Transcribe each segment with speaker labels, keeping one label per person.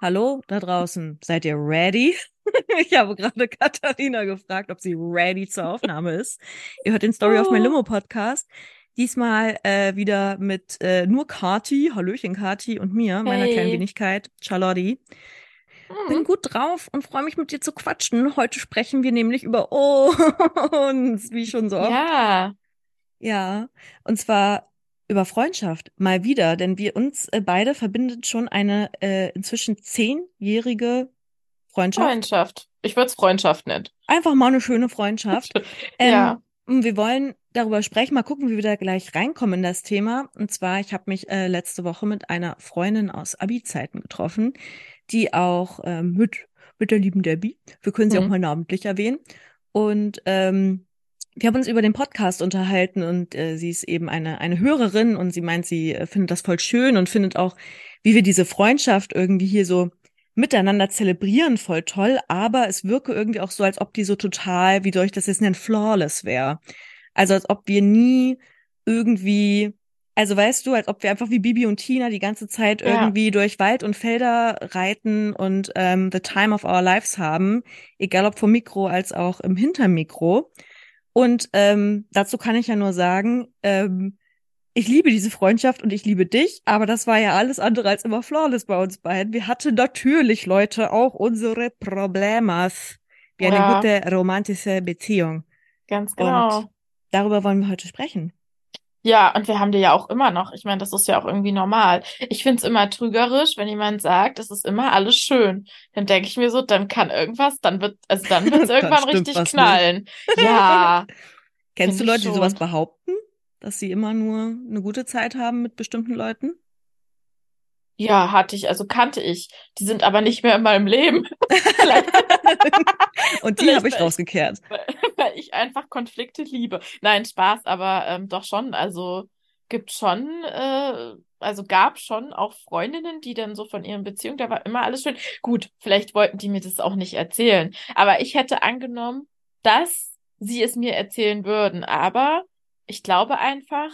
Speaker 1: Hallo da draußen, seid ihr ready? Ich habe gerade Katharina gefragt, ob sie ready zur Aufnahme ist. Ihr hört den Story of My
Speaker 2: Oh.
Speaker 1: Limo Podcast. Diesmal äh, wieder mit äh, nur Kati, Hallöchen Kati und mir, meiner kleinen
Speaker 2: Hey.
Speaker 1: Wenigkeit, Charlotte. Bin
Speaker 2: Hm.
Speaker 1: gut drauf und freue mich mit dir zu quatschen. Heute sprechen wir nämlich über uns, wie schon so oft.
Speaker 2: Ja,
Speaker 1: Ja, und zwar über Freundschaft, mal wieder, denn wir uns äh, beide verbindet schon eine äh, inzwischen zehnjährige Freundschaft.
Speaker 2: Freundschaft. Ich würde es Freundschaft nennen.
Speaker 1: Einfach mal eine schöne Freundschaft. Ähm,
Speaker 2: Ja.
Speaker 1: und wir wollen darüber sprechen, mal gucken, wie wir da gleich reinkommen in das Thema. Und zwar, ich habe mich äh, letzte Woche mit einer Freundin aus Abi-Zeiten getroffen, die auch ähm, mit, mit der lieben Debbie, wir können sie auch
Speaker 2: Hm.
Speaker 1: mal namentlich erwähnen. Und ähm, wir haben uns über den Podcast unterhalten und äh, sie ist eben eine, eine Hörerin und sie meint, sie äh, findet das voll schön und findet auch, wie wir diese Freundschaft irgendwie hier so miteinander zelebrieren, voll toll, aber es wirke irgendwie auch so, als ob die so total, wie soll ich das jetzt nennen, flawless wäre. Also als ob wir nie irgendwie, also weißt du, als ob wir einfach wie Bibi und Tina die ganze Zeit
Speaker 2: Ja.
Speaker 1: irgendwie durch Wald und Felder reiten und ähm, the time of our lives haben, egal ob vom Mikro als auch im Hintermikro. Und ähm, dazu kann ich ja nur sagen, ähm, ich liebe diese Freundschaft und ich liebe dich, aber das war ja alles andere als immer flawless bei uns beiden. Wir hatten natürlich, Leute, auch unsere Problemas. Wie eine
Speaker 2: Ja.
Speaker 1: gute romantische Beziehung.
Speaker 2: Ganz genau.
Speaker 1: Und darüber wollen wir heute sprechen.
Speaker 2: Ja, und wir haben die ja auch immer noch. Ich meine, das ist ja auch irgendwie normal. Ich finde es immer trügerisch, wenn jemand sagt, es ist immer alles schön. Dann denke ich mir so, dann kann irgendwas, dann wird, also dann wird es
Speaker 1: Dann
Speaker 2: irgendwann
Speaker 1: stimmt
Speaker 2: richtig
Speaker 1: nicht.
Speaker 2: knallen. Ja,
Speaker 1: Kennst du Leute, die sowas behaupten? Dass sie immer nur eine gute Zeit haben mit bestimmten Leuten?
Speaker 2: Ja, hatte ich, also kannte ich. Die sind aber nicht mehr in meinem Leben.
Speaker 1: Und die habe ich rausgekehrt.
Speaker 2: weil weil ich einfach Konflikte liebe. Nein, Spaß, aber ähm, doch schon. Also gibt schon, äh, also gab schon auch Freundinnen, die dann so von ihren Beziehungen, da war immer alles schön. Gut, vielleicht wollten die mir das auch nicht erzählen, aber ich hätte angenommen, dass sie es mir erzählen würden. Aber ich glaube einfach,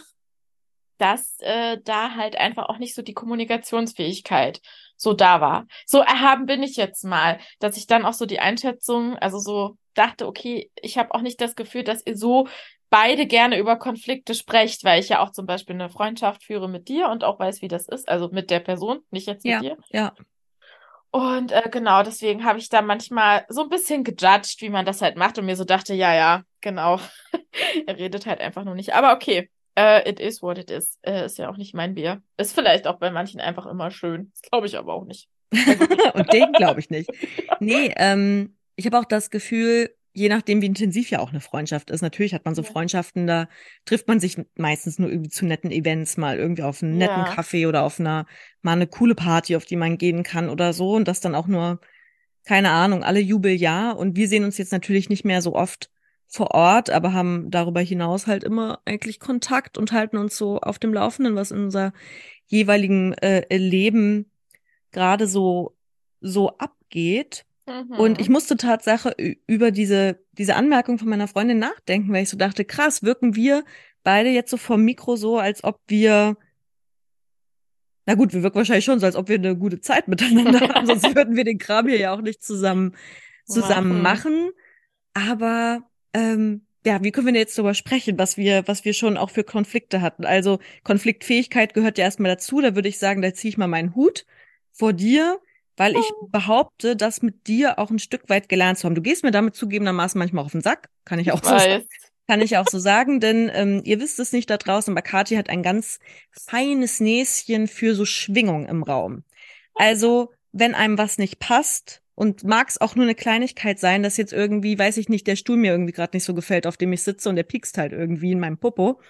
Speaker 2: dass äh, da halt einfach auch nicht so die Kommunikationsfähigkeit so da war. So erhaben bin ich jetzt mal, dass ich dann auch so die Einschätzung, also so dachte, okay, ich habe auch nicht das Gefühl, dass ihr so beide gerne über Konflikte sprecht, weil ich ja auch zum Beispiel eine Freundschaft führe mit dir und auch weiß, wie das ist, also mit der Person, nicht jetzt mit
Speaker 1: Ja,
Speaker 2: dir.
Speaker 1: ja.
Speaker 2: Und äh, genau, deswegen habe ich da manchmal so ein bisschen gejudged, wie man das halt macht und mir so dachte, ja, ja, genau. Er redet halt einfach nur nicht. Aber okay, äh, it is what it is. Äh, ist ja auch nicht mein Bier. Ist vielleicht auch bei manchen einfach immer schön. Das glaube ich aber auch nicht.
Speaker 1: Und den glaube ich nicht. Nee, ähm, ich habe auch das Gefühl, je nachdem, wie intensiv ja auch eine Freundschaft ist, natürlich hat man so
Speaker 2: Ja.
Speaker 1: Freundschaften, da trifft man sich meistens nur irgendwie zu netten Events, mal irgendwie auf einen netten
Speaker 2: Ja.
Speaker 1: Kaffee oder auf einer, mal eine coole Party, auf die man gehen kann oder so. Und das dann auch nur, keine Ahnung, alle Jubeljahr. Und wir sehen uns jetzt natürlich nicht mehr so oft vor Ort, aber haben darüber hinaus halt immer eigentlich Kontakt und halten uns so auf dem Laufenden, was in unser jeweiligen äh, Leben gerade so so abgeht. Und ich
Speaker 2: Mhm.
Speaker 1: musste Tatsache über diese diese Anmerkung von meiner Freundin nachdenken, weil ich so dachte, krass, wirken wir beide jetzt so vom Mikro so, als ob wir na gut, wir wirken wahrscheinlich schon so, als ob wir eine gute Zeit miteinander haben, sonst würden wir den Kram hier ja auch nicht zusammen zusammen machen. Aber ähm, ja, wie können wir denn jetzt darüber sprechen, was wir, was wir schon auch für Konflikte hatten? Also Konfliktfähigkeit gehört ja erstmal dazu. Da würde ich sagen, da ziehe ich mal meinen Hut vor dir, weil ich behaupte, das mit dir auch ein Stück weit gelernt zu haben. Du gehst mir damit zugegebenermaßen manchmal auf den Sack, kann ich auch
Speaker 2: Ich
Speaker 1: so sagen. Kann ich auch so sagen, denn ähm, ihr wisst es nicht da draußen, aber Kathi hat ein ganz feines Näschen für so Schwingung im Raum. Also, wenn einem was nicht passt und mag es auch nur eine Kleinigkeit sein, dass jetzt irgendwie, weiß ich nicht, der Stuhl mir irgendwie gerade nicht so gefällt, auf dem ich sitze und der piekst halt irgendwie in meinem Popo,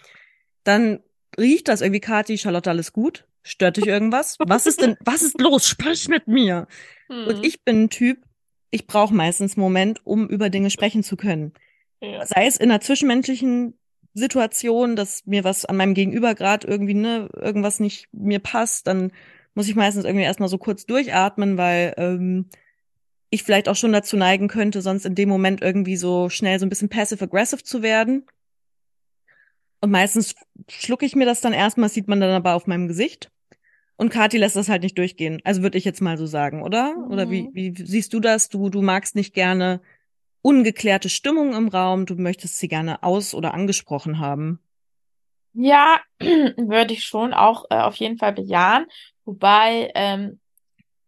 Speaker 1: dann riecht das irgendwie, Kathi, Charlotte, alles gut? Stört dich irgendwas? Was ist denn, was ist los? Sprich mit mir!
Speaker 2: Hm.
Speaker 1: Und ich bin ein Typ, ich brauche meistens einen Moment, um über Dinge sprechen zu können
Speaker 2: Ja.
Speaker 1: sei es in einer zwischenmenschlichen Situation, dass mir was an meinem Gegenüber gerade irgendwie, ne, irgendwas nicht mir passt, dann muss ich meistens irgendwie erstmal so kurz durchatmen, weil ähm, ich vielleicht auch schon dazu neigen könnte, sonst in dem Moment irgendwie so schnell so ein bisschen passive-aggressive zu werden. Und meistens schlucke ich mir das dann erstmal, sieht man dann aber auf meinem Gesicht. Und Kathi lässt das halt nicht durchgehen. Also würde ich jetzt mal so sagen, oder? Mhm. Oder wie, mhm. wie siehst du das? Du, du magst nicht gerne ungeklärte Stimmung im Raum, du möchtest sie gerne aus- oder angesprochen haben.
Speaker 2: Ja, würde ich schon auch äh, auf jeden Fall bejahen. Wobei ähm,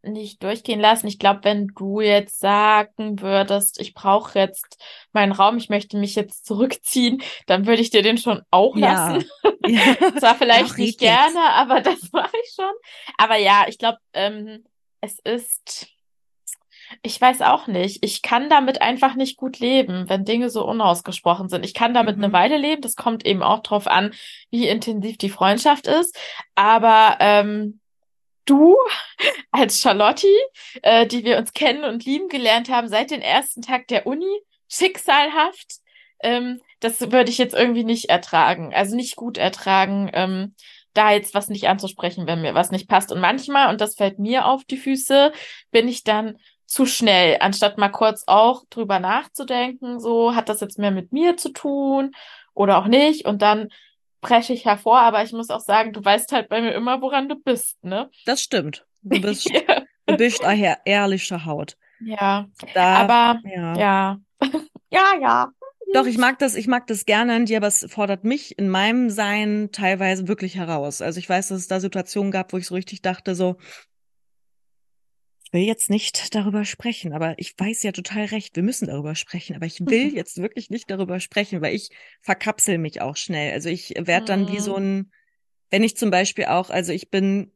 Speaker 2: nicht durchgehen lassen. Ich glaube, wenn du jetzt sagen würdest, ich brauche jetzt meinen Raum, ich möchte mich jetzt zurückziehen, dann würde ich dir den schon auch lassen. Ja. ja. Zwar vielleicht nicht gerne, jetzt. aber das mache ich schon. Aber ja, ich glaube, ähm, es ist, ich weiß auch nicht. Ich kann damit einfach nicht gut leben, wenn Dinge so unausgesprochen sind. Ich kann damit mhm. eine Weile leben. Das kommt eben auch drauf an, wie intensiv die Freundschaft ist. Aber ähm, du als Charlotte, äh, die wir uns kennen und lieben gelernt haben seit dem ersten Tag der Uni, schicksalhaft, ähm, das würde ich jetzt irgendwie nicht ertragen, also nicht gut ertragen, ähm, da jetzt was nicht anzusprechen, wenn mir was nicht passt. Und manchmal, und das fällt mir auf die Füße, bin ich dann zu schnell, anstatt mal kurz auch drüber nachzudenken, so hat das jetzt mehr mit mir zu tun oder auch nicht. Und dann breche ich hervor, aber ich muss auch sagen, du weißt halt bei mir immer, woran du bist, ne?
Speaker 1: Das stimmt. Du bist, ja. du bist daher ehrliche Haut.
Speaker 2: Ja. Da, aber ja. Ja. ja, ja.
Speaker 1: Doch, ich mag das, ich mag das gerne an dir, aber es fordert mich in meinem Sein teilweise wirklich heraus. Also ich weiß, dass es da Situationen gab, wo ich so richtig dachte, so, will jetzt nicht darüber sprechen, aber ich weiß ja total recht, wir müssen darüber sprechen, aber ich will jetzt wirklich nicht darüber sprechen, weil ich verkapsel mich auch schnell. Also ich werde dann wie so mhm. ein, wenn ich zum Beispiel auch, also ich bin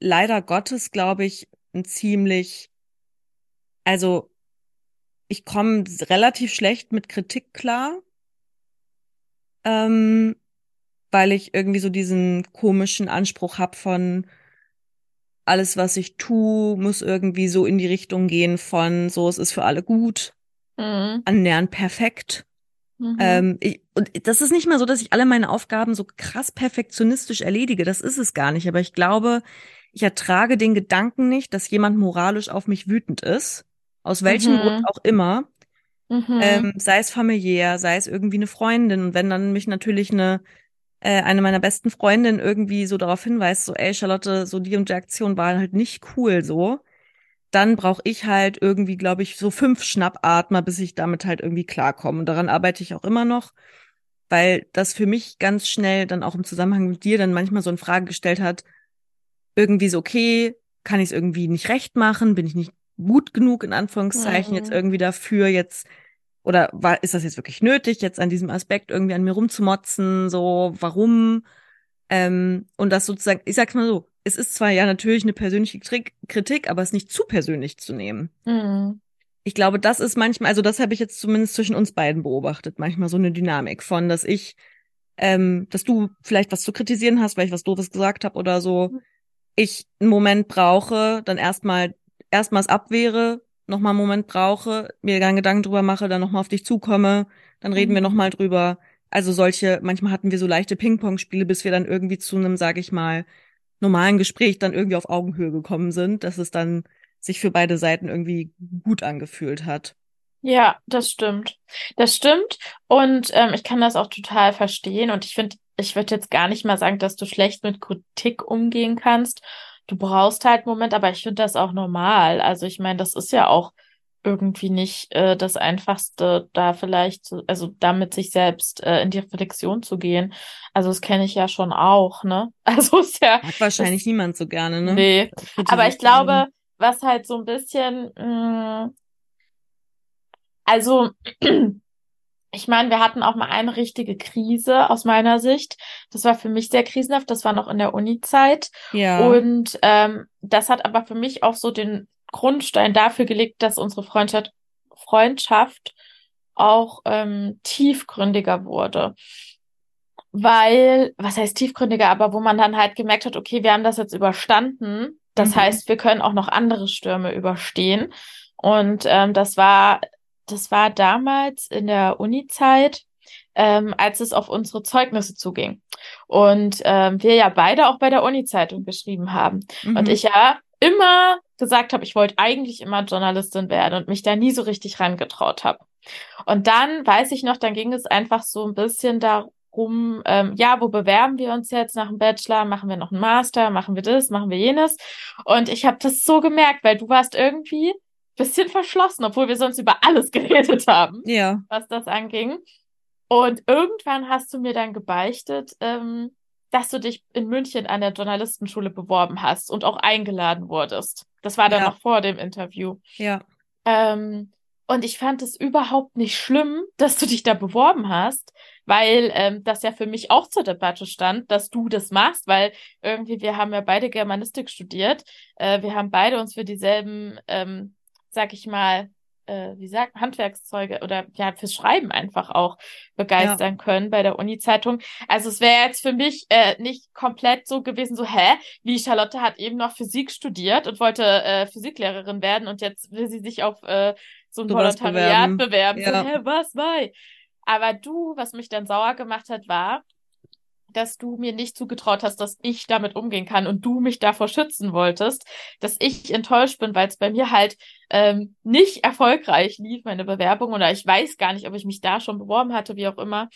Speaker 1: leider Gottes, glaube ich, ein ziemlich, also ich komme relativ schlecht mit Kritik klar, ähm, weil ich irgendwie so diesen komischen Anspruch hab von, alles, was ich tue, muss irgendwie so in die Richtung gehen von so, es ist für alle gut, mhm. annähernd perfekt. Mhm. Ähm, ich, und das ist nicht mal so, dass ich alle meine Aufgaben so krass perfektionistisch erledige. Das ist es gar nicht. Aber ich glaube, ich ertrage den Gedanken nicht, dass jemand moralisch auf mich wütend ist. Aus welchem mhm. Grund auch immer. Mhm. Ähm, sei es familiär, sei es irgendwie eine Freundin. Und wenn dann mich natürlich eine äh, eine meiner besten Freundinnen irgendwie so darauf hinweist, so, ey, Charlotte, so die und die Aktion war halt nicht cool so, dann brauche ich halt irgendwie, glaube ich, so fünf Schnappatmer, bis ich damit halt irgendwie klarkomme. Und daran arbeite ich auch immer noch, weil das für mich ganz schnell dann auch im Zusammenhang mit dir dann manchmal so eine Frage gestellt hat, irgendwie so, okay, kann ich es irgendwie nicht recht machen? Bin ich nicht gut genug, in Anführungszeichen, mhm. jetzt irgendwie dafür, jetzt oder war, ist das jetzt wirklich nötig, jetzt an diesem Aspekt irgendwie an mir rumzumotzen, so, warum? Ähm, und das sozusagen, ich sag's mal so, es ist zwar ja natürlich eine persönliche Kritik, aber es nicht zu persönlich zu nehmen. Mhm. Ich glaube, das ist manchmal, also das habe ich jetzt zumindest zwischen uns beiden beobachtet, manchmal so eine Dynamik von, dass ich, ähm, dass du vielleicht was zu kritisieren hast, weil ich was Doofes gesagt habe oder so, mhm. ich einen Moment brauche, dann erstmal erstmals abwehre, noch mal einen Moment brauche, mir dann Gedanken drüber mache, dann noch mal auf dich zukomme, dann reden mhm. wir noch mal drüber. Also solche, manchmal hatten wir so leichte Ping-Pong-Spiele, bis wir dann irgendwie zu einem, sag ich mal, normalen Gespräch dann irgendwie auf Augenhöhe gekommen sind, dass es dann sich für beide Seiten irgendwie gut angefühlt hat.
Speaker 2: Ja, das stimmt. Das stimmt. Und ähm, ich kann das auch total verstehen. Und ich finde, ich würde jetzt gar nicht mal sagen, dass du schlecht mit Kritik umgehen kannst, du brauchst halt einen Moment, aber ich finde das auch normal. Also ich meine, das ist ja auch irgendwie nicht äh, das Einfachste, da vielleicht, also damit sich selbst äh, in die Reflexion zu gehen. Also das kenne ich ja schon auch, ne? Also ist ja.
Speaker 1: Hat wahrscheinlich das, niemand so gerne, ne?
Speaker 2: Nee. Aber ich glaube, was halt so ein bisschen, mh, mm, also ich meine, wir hatten auch mal eine richtige Krise aus meiner Sicht. Das war für mich sehr krisenhaft. Das war noch in der Uni-Zeit. Ja. Und ähm, das hat aber für mich auch so den Grundstein dafür gelegt, dass unsere Freundschaft, Freundschaft auch ähm, tiefgründiger wurde. Weil, was heißt tiefgründiger, aber wo man dann halt gemerkt hat, okay, wir haben das jetzt überstanden. Das mhm. heißt, wir können auch noch andere Stürme überstehen. Und ähm, das war das war damals in der Uni-Zeit, ähm, als es auf unsere Zeugnisse zuging. Und ähm, wir ja beide auch bei der Uni-Zeitung geschrieben haben. Mhm. Und ich ja immer gesagt habe, ich wollte eigentlich immer Journalistin werden und mich da nie so richtig rangetraut habe. Und dann weiß ich noch, dann ging es einfach so ein bisschen da rum, ähm, ja, wo bewerben wir uns jetzt nach dem Bachelor? Machen wir noch einen Master? Machen wir das? Machen wir jenes? Und ich habe das so gemerkt, weil du warst irgendwie bisschen verschlossen, obwohl wir sonst über alles geredet haben,
Speaker 1: Ja.
Speaker 2: was das anging. Und irgendwann hast du mir dann gebeichtet, ähm, dass du dich in München an der Journalistenschule beworben hast und auch eingeladen wurdest. Das war dann
Speaker 1: Ja.
Speaker 2: noch vor dem Interview.
Speaker 1: Ja.
Speaker 2: Ähm, und ich fand es überhaupt nicht schlimm, dass du dich da beworben hast, weil ähm, das ja für mich auch zur Debatte stand, dass du das machst, weil irgendwie wir haben ja beide Germanistik studiert, äh, wir haben beide uns für dieselben, ähm, sag ich mal, äh, wie sagt Handwerkszeuge oder ja fürs Schreiben einfach auch begeistern können bei der Uni-Zeitung. Also es wäre jetzt für mich äh, nicht komplett so gewesen, so hä, wie Charlotte hat eben noch Physik studiert und wollte äh, Physiklehrerin werden und jetzt will sie sich auf äh, so ein
Speaker 1: Sowas
Speaker 2: Volontariat
Speaker 1: bewerben.
Speaker 2: bewerben.
Speaker 1: Ja.
Speaker 2: So, hä, was, wei? Aber du, was mich dann sauer gemacht hat, war, dass du mir nicht zugetraut hast, dass ich damit umgehen kann und du mich davor schützen wolltest, dass ich enttäuscht bin, weil es bei mir halt ähm, nicht erfolgreich lief, meine Bewerbung, oder ich weiß gar nicht, ob ich mich da schon beworben hatte, wie auch immer.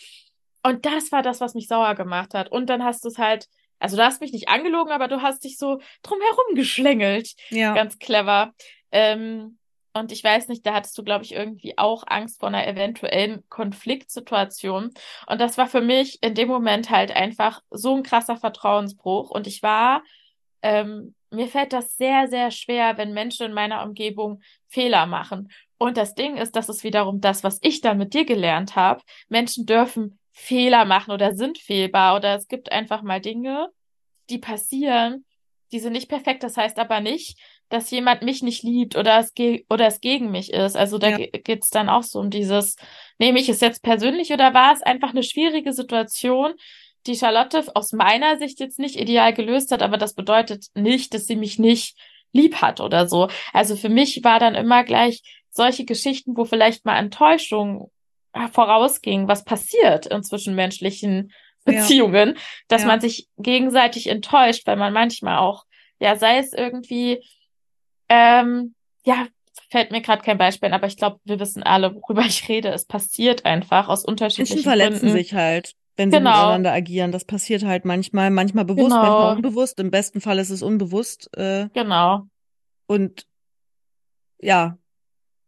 Speaker 2: Und das war das, was mich sauer gemacht hat. Und dann hast du es halt, also du hast mich nicht angelogen, aber du hast dich so drumherum geschlängelt.
Speaker 1: Ja.
Speaker 2: Ganz clever. Ähm, und ich weiß nicht, da hattest du, glaube ich, irgendwie auch Angst vor einer eventuellen Konfliktsituation. Und das war für mich in dem Moment halt einfach so ein krasser Vertrauensbruch. Und ich war, ähm, mir fällt das sehr, sehr schwer, wenn Menschen in meiner Umgebung Fehler machen. Und das Ding ist, das ist wiederum das, was ich dann mit dir gelernt habe. Menschen dürfen Fehler machen oder sind fehlbar oder es gibt einfach mal Dinge, die passieren, die sind nicht perfekt. Das heißt aber nicht, dass jemand mich nicht liebt oder es, ge oder es gegen mich ist. Also da
Speaker 1: Ja.
Speaker 2: ge geht's dann auch so um dieses, nehme ich es jetzt persönlich oder war es einfach eine schwierige Situation, die Charlotte aus meiner Sicht jetzt nicht ideal gelöst hat, aber das bedeutet nicht, dass sie mich nicht lieb hat oder so. Also für mich war dann immer gleich solche Geschichten, wo vielleicht mal Enttäuschung vorausging, was passiert in zwischenmenschlichen
Speaker 1: Ja.
Speaker 2: Beziehungen, dass
Speaker 1: Ja.
Speaker 2: man sich gegenseitig enttäuscht, weil man manchmal auch, ja, sei es irgendwie, ähm, ja, fällt mir gerade kein Beispiel, ein, aber ich glaube, wir wissen alle, worüber ich rede. Es passiert einfach aus unterschiedlichen
Speaker 1: Menschen verletzen
Speaker 2: Gründen.
Speaker 1: sich halt, wenn sie
Speaker 2: Genau.
Speaker 1: miteinander agieren. Das passiert halt manchmal, manchmal bewusst,
Speaker 2: Genau.
Speaker 1: manchmal unbewusst. Im besten Fall ist es unbewusst. Äh,
Speaker 2: Genau.
Speaker 1: und ja,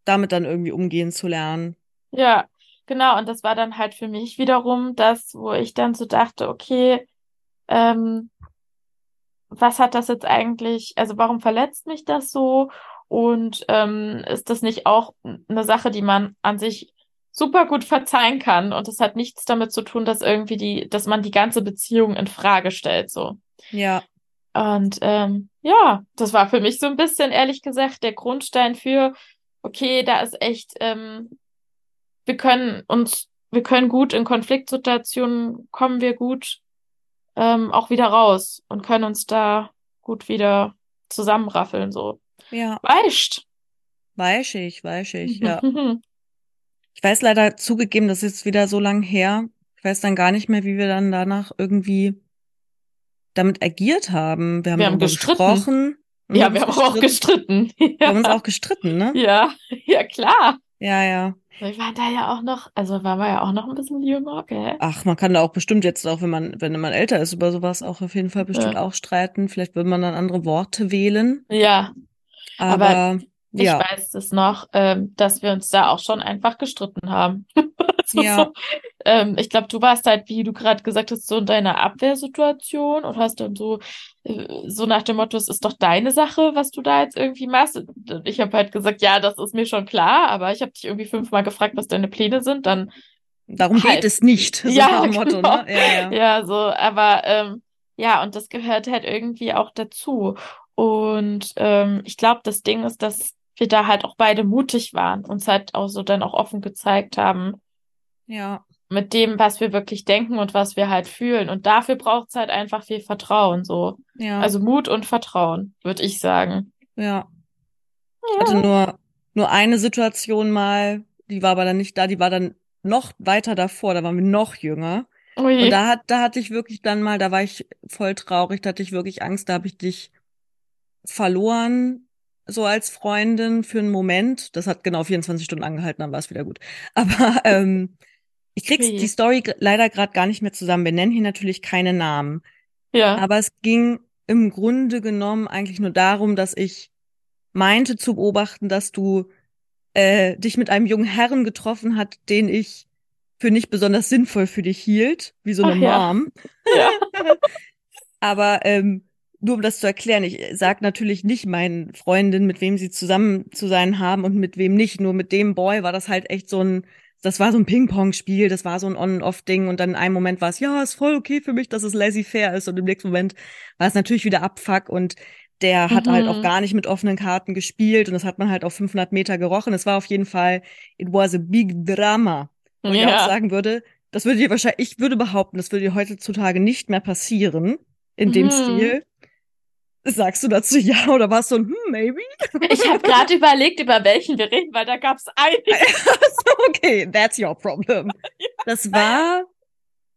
Speaker 1: damit dann irgendwie umgehen zu lernen.
Speaker 2: Ja, genau. Und das war dann halt für mich wiederum das, wo ich dann so dachte, okay, ähm, was hat das jetzt eigentlich, also warum verletzt mich das so? Und ähm, ist das nicht auch eine Sache, die man an sich super gut verzeihen kann? Und das hat nichts damit zu tun, dass irgendwie die, dass man die ganze Beziehung in Frage stellt, so.
Speaker 1: Ja,
Speaker 2: Und ähm, ja, das war für mich so ein bisschen, ehrlich gesagt, der Grundstein für, okay, da ist echt, ähm, wir können uns, wir können gut in Konfliktsituationen, kommen wir gut ähm, auch wieder raus und können uns da gut wieder zusammenraffeln, so.
Speaker 1: ja, ich, weiß ich, ja. Ich weiß leider zugegeben, das ist jetzt wieder so lang her. Ich weiß dann gar nicht mehr, wie wir dann danach irgendwie damit agiert haben. Wir haben
Speaker 2: Wir haben
Speaker 1: gesprochen.
Speaker 2: Ja, wir haben auch
Speaker 1: gestritten.
Speaker 2: gestritten.
Speaker 1: Wir haben uns
Speaker 2: Ja.
Speaker 1: auch gestritten, ne?
Speaker 2: Ja, ja, klar.
Speaker 1: Ja, ja.
Speaker 2: Wir waren da ja auch noch, also waren wir ja auch noch ein bisschen jünger, gell?
Speaker 1: Ach, man kann da auch bestimmt jetzt auch, wenn man, wenn man älter ist, über sowas auch auf jeden Fall bestimmt
Speaker 2: Ja.
Speaker 1: auch streiten. Vielleicht würde man dann andere Worte wählen.
Speaker 2: Ja,
Speaker 1: Aber,
Speaker 2: Aber Ich
Speaker 1: ja,
Speaker 2: weiß es noch, ähm, dass wir uns da auch schon einfach gestritten haben.
Speaker 1: Ja.
Speaker 2: so, ähm, ich glaube, du warst halt, wie du gerade gesagt hast, so in deiner Abwehrsituation und hast dann so, äh, so nach dem Motto, es ist doch deine Sache, was du da jetzt irgendwie machst. Und ich habe halt gesagt, ja, das ist mir schon klar, aber ich habe dich irgendwie fünfmal gefragt, was deine Pläne sind. Dann
Speaker 1: darum
Speaker 2: halt.
Speaker 1: geht es nicht. So
Speaker 2: Ja,
Speaker 1: dem Motto,
Speaker 2: genau.
Speaker 1: ne? Ja, ja.
Speaker 2: Ja, so, aber ähm, ja, und das gehört halt irgendwie auch dazu. Und ähm, ich glaube, das Ding ist, dass wir da halt auch beide mutig waren, uns halt auch so dann auch offen gezeigt haben
Speaker 1: Ja,
Speaker 2: mit dem, was wir wirklich denken und was wir halt fühlen. Und dafür braucht es halt einfach viel Vertrauen, so.
Speaker 1: ja,
Speaker 2: Also Mut und Vertrauen, würde ich sagen.
Speaker 1: ja. Ich hatte nur, nur eine Situation mal, die war aber dann nicht da, die war dann noch weiter davor, da waren wir noch jünger.
Speaker 2: Ui.
Speaker 1: Und da hat, da hatte ich wirklich dann mal, da war ich voll traurig, da hatte ich wirklich Angst, da habe ich dich verloren, so als Freundin für einen Moment. Das hat genau 24 Stunden angehalten, dann war es wieder gut. Aber ähm, Ich krieg's
Speaker 2: Wie?
Speaker 1: die Story leider gerade gar nicht mehr zusammen. Wir nennen hier natürlich keine Namen.
Speaker 2: Ja.
Speaker 1: Aber es ging im Grunde genommen eigentlich nur darum, dass ich meinte zu beobachten, dass du äh, dich mit einem jungen Herrn getroffen hat, den ich für nicht besonders sinnvoll für dich hielt, wie so eine
Speaker 2: Ach ja.
Speaker 1: Mom.
Speaker 2: Ja.
Speaker 1: Aber ähm, nur um das zu erklären, ich sag natürlich nicht meinen Freundinnen, mit wem sie zusammen zu sein haben und mit wem nicht. Nur mit dem Boy war das halt echt so ein, das war so ein Ping-Pong-Spiel, das war so ein On-and-Off-Ding und dann in einem Moment war es, ja, ist voll okay für mich, dass es laissez-faire ist und im nächsten Moment war es natürlich wieder Abfuck und der hat halt auch
Speaker 2: Mhm.
Speaker 1: gar nicht mit offenen Karten gespielt und das hat man halt auf 500 Meter gerochen. Es war auf jeden Fall, it was a big drama. Wo ich auch
Speaker 2: Ja.
Speaker 1: sagen würde, das würde dir wahrscheinlich, ich würde behaupten, das würde dir heutzutage nicht mehr passieren in dem
Speaker 2: Mhm.
Speaker 1: Stil. Sagst du dazu ja oder warst du ein, hm, maybe?
Speaker 2: Ich habe gerade überlegt, über welchen wir reden, weil da gab es einige.
Speaker 1: so, okay, that's your problem. Das war,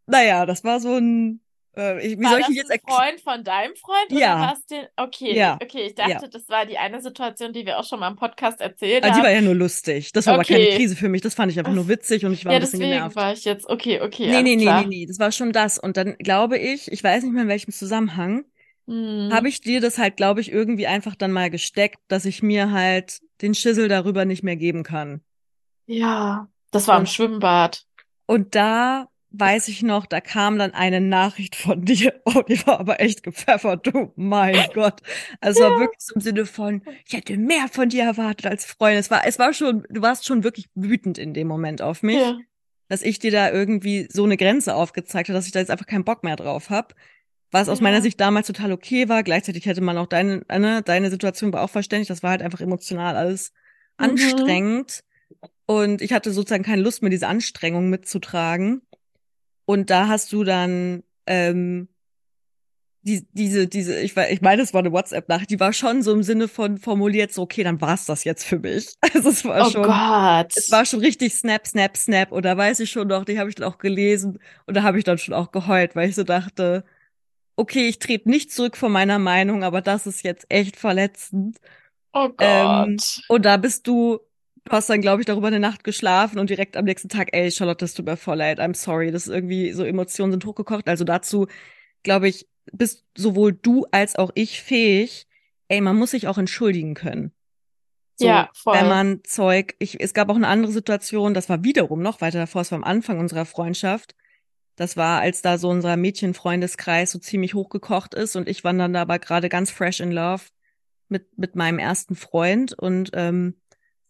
Speaker 1: naja, das war so ein, äh, ich, wie
Speaker 2: War
Speaker 1: soll ich
Speaker 2: das
Speaker 1: jetzt
Speaker 2: ein? Freund von deinem Freund
Speaker 1: Ja.
Speaker 2: den? Okay,
Speaker 1: Ja.
Speaker 2: okay, ich dachte,
Speaker 1: Ja.
Speaker 2: das war die eine Situation, die wir auch schon mal im Podcast erzählt
Speaker 1: Ah, die
Speaker 2: haben.
Speaker 1: war ja nur lustig. Das war aber keine
Speaker 2: Okay.
Speaker 1: Krise für mich. Das fand ich einfach nur witzig und ich war
Speaker 2: ja,
Speaker 1: ein bisschen
Speaker 2: deswegen
Speaker 1: genervt.
Speaker 2: war ich jetzt, okay, okay,
Speaker 1: Nee, nee, nee, nee, nee. Das war schon das. Und dann glaube ich, ich weiß nicht mehr in welchem Zusammenhang,
Speaker 2: Hm.
Speaker 1: habe ich dir das halt, glaube ich, irgendwie einfach dann mal gesteckt, dass ich mir halt den Schissel darüber nicht mehr geben kann.
Speaker 2: Ja, das war im
Speaker 1: Und-
Speaker 2: Schwimmbad.
Speaker 1: Und da weiß ich noch, da kam dann eine Nachricht von dir. Oh, die war aber echt gepfeffert, du mein Gott. Also es war wirklich im Sinne von, ich hätte mehr von dir erwartet als Freund. Es war, es war schon, du warst schon wirklich wütend in dem Moment auf mich,
Speaker 2: Ja.
Speaker 1: dass ich dir da irgendwie so eine Grenze aufgezeigt habe, dass ich da jetzt einfach keinen Bock mehr drauf habe. Was aus
Speaker 2: Ja.
Speaker 1: meiner Sicht damals total okay war. Gleichzeitig hätte man auch deine, ne, deine Situation war auch verständlich. Das war halt einfach emotional alles
Speaker 2: Mhm.
Speaker 1: anstrengend. Und ich hatte sozusagen keine Lust mehr, diese Anstrengung mitzutragen. Und da hast du dann ähm, die, diese, diese, ich, ich meine, es war eine WhatsApp-Nachricht, die war schon so im Sinne von formuliert, so, okay, dann war's das jetzt für mich. Also es war
Speaker 2: Oh
Speaker 1: schon,
Speaker 2: Gott.
Speaker 1: es war schon richtig Snap, Snap, Snap. Und da weiß ich schon noch, die habe ich dann auch gelesen und da habe ich dann schon auch geheult, weil ich so dachte, okay, ich trete nicht zurück von meiner Meinung, aber das ist jetzt echt verletzend.
Speaker 2: Oh
Speaker 1: Ähm,
Speaker 2: Gott.
Speaker 1: und da bist du, du hast dann, glaube ich, darüber eine Nacht geschlafen und direkt am nächsten Tag, ey, Charlotte, das tut mir voll leid, I'm sorry. Das ist irgendwie, so Emotionen sind hochgekocht. Also dazu, glaube ich, bist sowohl du als auch ich fähig, ey, man muss sich auch entschuldigen können. So,
Speaker 2: Ja, voll.
Speaker 1: wenn man Zeug, ich, es gab auch eine andere Situation, das war wiederum noch weiter davor, es war am Anfang unserer Freundschaft. Das war, als da so unser Mädchenfreundeskreis so ziemlich hochgekocht ist und ich war dann da aber gerade ganz fresh in love mit, mit meinem ersten Freund und ähm,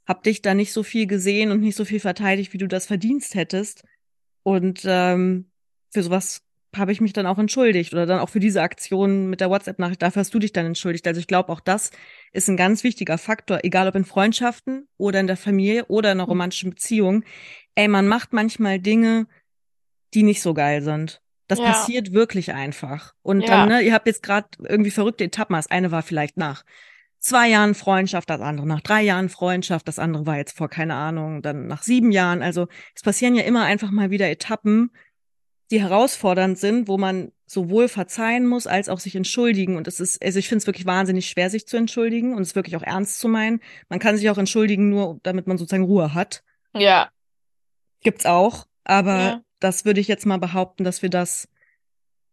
Speaker 1: hab dich da nicht so viel gesehen und nicht so viel verteidigt, wie du das verdienst hättest. Und ähm, für sowas habe ich mich dann auch entschuldigt oder dann auch für diese Aktion mit der WhatsApp-Nachricht, dafür hast du dich dann entschuldigt. Also ich glaube, auch das ist ein ganz wichtiger Faktor, egal ob in Freundschaften oder in der Familie oder in einer
Speaker 2: Mhm.
Speaker 1: romantischen Beziehung. Ey, man macht manchmal Dinge, die nicht so geil sind. Das
Speaker 2: Ja.
Speaker 1: passiert wirklich einfach. Und
Speaker 2: Ja.
Speaker 1: dann, ne, ihr habt jetzt gerade irgendwie verrückte Etappen. Das eine war vielleicht nach zwei Jahren Freundschaft, das andere nach drei Jahren Freundschaft, das andere war jetzt vor, keine Ahnung, dann nach sieben Jahren. Also es passieren ja immer einfach mal wieder Etappen, die herausfordernd sind, wo man sowohl verzeihen muss als auch sich entschuldigen. Und es ist, also ich finde es wirklich wahnsinnig schwer, sich zu entschuldigen und es wirklich auch ernst zu meinen. Man kann sich auch entschuldigen, nur damit man sozusagen Ruhe hat.
Speaker 2: Ja.
Speaker 1: Gibt's auch. Aber
Speaker 2: Ja.
Speaker 1: Das würde ich jetzt mal behaupten, dass wir das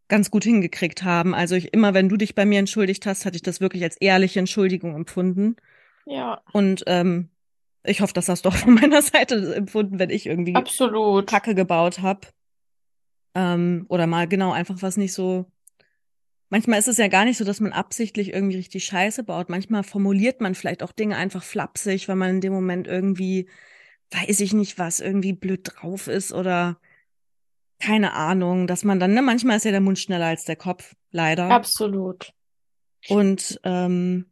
Speaker 1: ganz gut hingekriegt haben. Also ich, immer wenn du dich bei mir entschuldigt hast, hatte ich das wirklich als ehrliche Entschuldigung empfunden.
Speaker 2: Ja.
Speaker 1: Und ähm, ich hoffe, das hast du auch von meiner Seite empfunden, wenn ich irgendwie
Speaker 2: Absolut.
Speaker 1: Kacke gebaut habe. Ähm, oder mal genau einfach was nicht so. Manchmal ist es ja gar nicht so, dass man absichtlich irgendwie richtig Scheiße baut. Manchmal formuliert man vielleicht auch Dinge einfach flapsig, weil man in dem Moment irgendwie, weiß ich nicht was, irgendwie blöd drauf ist oder keine Ahnung, dass man dann, ne, manchmal ist ja der Mund schneller als der Kopf, leider.
Speaker 2: Absolut.
Speaker 1: Und ähm,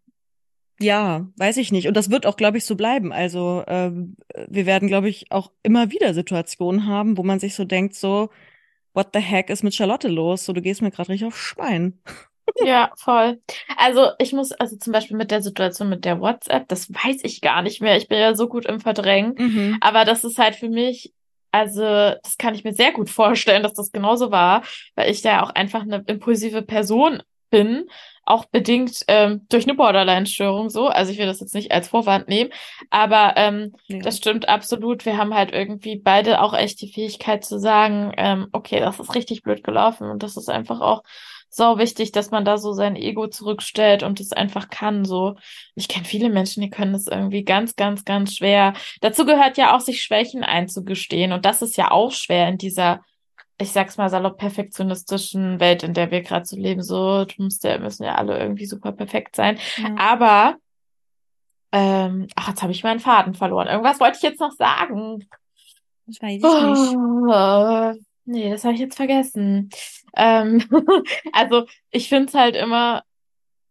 Speaker 1: ja, weiß ich nicht. Und das wird auch, glaube ich, so bleiben. Also ähm, wir werden, glaube ich, auch immer wieder Situationen haben, wo man sich so denkt, so, what the heck ist mit Charlotte los? So, du gehst mir gerade richtig aufs Schwein.
Speaker 2: Ja, voll. Also ich muss, also zum Beispiel mit der Situation mit der WhatsApp, das weiß ich gar nicht mehr. Ich bin ja so gut im Verdrängen.
Speaker 1: Mhm.
Speaker 2: Aber das ist halt für mich, also das kann ich mir sehr gut vorstellen, dass das genauso war, weil ich da auch einfach eine impulsive Person bin. auch bedingt ähm, durch eine Borderline-Störung so. Also ich will das jetzt nicht als Vorwand nehmen, aber ähm,
Speaker 1: Ja.
Speaker 2: das stimmt absolut. Wir haben halt irgendwie beide auch echt die Fähigkeit zu sagen, ähm, okay, das ist richtig blöd gelaufen und das ist einfach auch so wichtig, dass man da so sein Ego zurückstellt und es einfach kann. So, ich kenne viele Menschen, die können das irgendwie ganz, ganz, ganz schwer. Dazu gehört ja auch, sich Schwächen einzugestehen und das ist ja auch schwer in dieser ich sag's mal salopp perfektionistischen Welt, in der wir gerade so leben, so du musst ja, müssen ja alle irgendwie super perfekt sein.
Speaker 1: Ja.
Speaker 2: Aber ähm, ach, jetzt habe ich meinen Faden verloren. Irgendwas wollte ich jetzt noch sagen.
Speaker 1: Das weiß ich nicht.
Speaker 2: Nee, das habe ich jetzt vergessen. Ähm, also ich find's halt immer,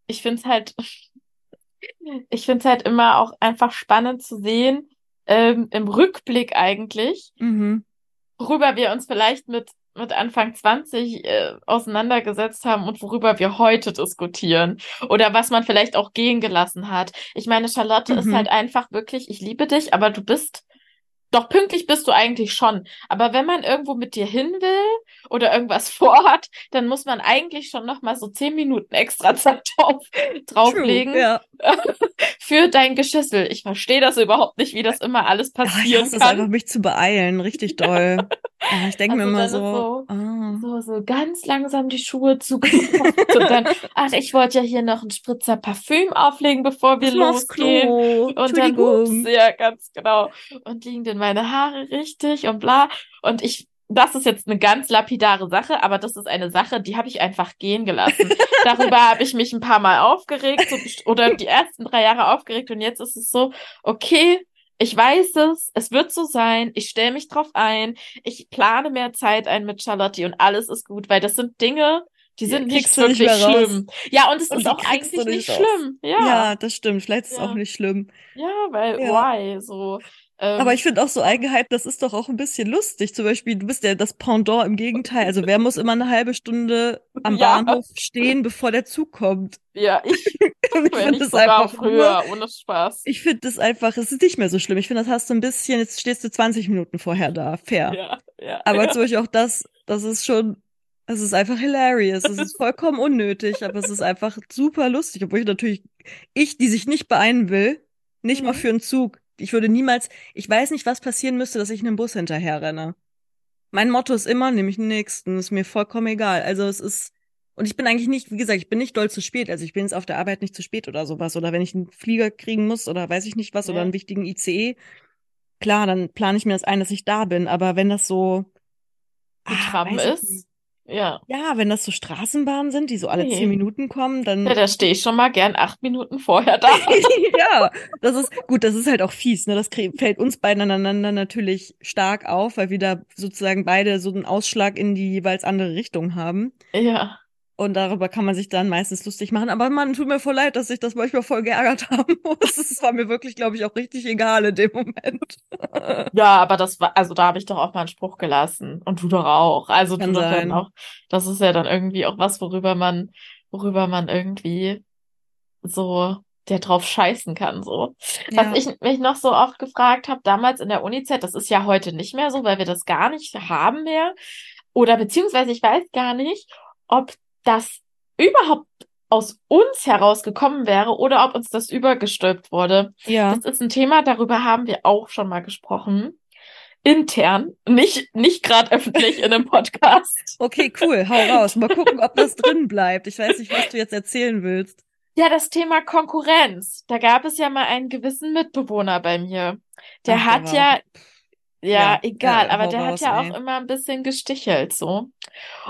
Speaker 2: ich find's halt, ich find's halt immer auch einfach spannend zu sehen, ähm, im Rückblick eigentlich,
Speaker 1: Mhm.
Speaker 2: worüber wir uns vielleicht mit, mit Anfang 20 äh, auseinandergesetzt haben und worüber wir heute diskutieren. Oder was man vielleicht auch gehen gelassen hat. Ich meine, Charlotte ist
Speaker 1: Mhm.
Speaker 2: halt einfach wirklich, ich liebe dich, aber du bist, doch pünktlich bist du eigentlich schon. Aber wenn man irgendwo mit dir hin will oder irgendwas vorhat, dann muss man eigentlich schon noch mal so zehn Minuten extra Zeit drauf, drauflegen
Speaker 1: True, ja.
Speaker 2: für dein Geschissel. Ich verstehe das überhaupt nicht, wie das immer alles
Speaker 1: ich
Speaker 2: passieren
Speaker 1: hasse es
Speaker 2: kann.
Speaker 1: einfach, mich zu beeilen. Richtig doll. Ah, ich denke mir
Speaker 2: Also
Speaker 1: immer
Speaker 2: dann ist
Speaker 1: so,
Speaker 2: so-
Speaker 1: ah.
Speaker 2: So, so ganz langsam die Schuhe zugeknöpft und dann, ach, ich wollte ja hier noch einen Spritzer Parfüm auflegen, bevor wir
Speaker 1: Ich
Speaker 2: losgehen. Und dann, hups, ja, ganz genau. Und liegen denn meine Haare richtig und bla. Und ich, das ist jetzt eine ganz lapidare Sache, aber das ist eine Sache, die habe ich einfach gehen gelassen. Darüber habe ich mich ein paar Mal aufgeregt, so, oder die ersten drei Jahre aufgeregt und jetzt ist es so, okay, ich weiß es, es wird so sein, ich stelle mich drauf ein, ich plane mehr Zeit ein mit Charlotte und alles ist gut, weil das sind Dinge, die sind nicht
Speaker 1: du nicht
Speaker 2: wirklich
Speaker 1: raus.
Speaker 2: schlimm. Ja, und es
Speaker 1: Und
Speaker 2: ist auch eigentlich
Speaker 1: nicht
Speaker 2: nicht schlimm.
Speaker 1: Ja.
Speaker 2: Ja,
Speaker 1: das stimmt. Vielleicht ist es
Speaker 2: Ja.
Speaker 1: auch nicht schlimm.
Speaker 2: ja, weil
Speaker 1: Ja.
Speaker 2: why so? Ähm,
Speaker 1: Aber ich finde auch so Eigenheiten, das ist doch auch ein bisschen lustig. Zum Beispiel, du bist ja das Pendant im Gegenteil. Also wer muss immer eine halbe Stunde am
Speaker 2: Ja.
Speaker 1: Bahnhof stehen, bevor der Zug kommt?
Speaker 2: ja, ich,
Speaker 1: ich finde das einfach
Speaker 2: früher, ohne Spaß.
Speaker 1: ich finde das einfach, es ist nicht mehr so schlimm. Ich finde, das hast du ein bisschen, jetzt stehst du 20 Minuten vorher da, fair.
Speaker 2: Ja, ja.
Speaker 1: Aber
Speaker 2: ja.
Speaker 1: zum Beispiel auch das, das ist schon, es ist einfach hilarious. Es ist vollkommen unnötig, aber es ist einfach super lustig. Obwohl ich natürlich, ich, die sich nicht beeilen will, nicht mal
Speaker 2: Mhm.
Speaker 1: für einen Zug. Ich würde niemals, ich weiß nicht, was passieren müsste, dass ich einem Bus hinterher renne. Mein Motto ist immer, nehme ich den nächsten, ist mir vollkommen egal. Also es ist, und ich bin eigentlich nicht, wie gesagt, ich bin nicht doll zu spät. Also ich bin jetzt auf der Arbeit nicht zu spät oder sowas. Oder wenn ich einen Flieger kriegen muss oder weiß ich nicht was oder
Speaker 2: Ja.
Speaker 1: einen wichtigen ICE, klar, dann plane ich mir das ein, dass ich da bin. Aber wenn das so,
Speaker 2: Die
Speaker 1: ah,
Speaker 2: ist. Ja.
Speaker 1: Ja, wenn das so Straßenbahnen sind, die so alle
Speaker 2: Nee.
Speaker 1: zehn Minuten kommen, dann.
Speaker 2: Ja, da stehe ich schon mal gern acht Minuten vorher da.
Speaker 1: ja, das ist gut, das ist halt auch fies, ne? Das fällt uns beiden aneinander natürlich stark auf, weil wir da sozusagen beide so einen Ausschlag in die jeweils andere Richtung haben.
Speaker 2: Ja.
Speaker 1: Und darüber kann man sich dann meistens lustig machen. Aber man, tut mir voll leid, dass ich das manchmal voll geärgert haben muss. Es war mir wirklich, glaube ich, auch richtig egal in dem Moment.
Speaker 2: Ja, aber das war, also da habe ich doch auch mal einen Spruch gelassen. Und du doch auch. Also
Speaker 1: Kann
Speaker 2: du doch dann auch. Das ist ja dann irgendwie auch was, worüber man, worüber man irgendwie so der drauf scheißen kann, so.
Speaker 1: Ja.
Speaker 2: Was ich mich noch so auch gefragt habe, damals in der Uni-Zeit, das ist ja heute nicht mehr so, weil wir das gar nicht haben mehr. Oder beziehungsweise ich weiß gar nicht, ob das überhaupt aus uns herausgekommen wäre oder ob uns das übergestülpt wurde.
Speaker 1: Ja.
Speaker 2: Das ist ein Thema, darüber haben wir auch schon mal gesprochen. Intern, nicht, nicht gerade öffentlich in einem Podcast.
Speaker 1: Okay, cool, hau raus. Mal gucken, ob das drin bleibt. Ich weiß nicht, was du jetzt erzählen willst.
Speaker 2: Ja, das Thema Konkurrenz. Da gab es ja mal einen gewissen Mitbewohner bei mir. Der
Speaker 1: Ach,
Speaker 2: hat ja, ja,
Speaker 1: Ja,
Speaker 2: egal,
Speaker 1: äh,
Speaker 2: aber der hat ja
Speaker 1: ey.
Speaker 2: auch immer ein bisschen gestichelt, so.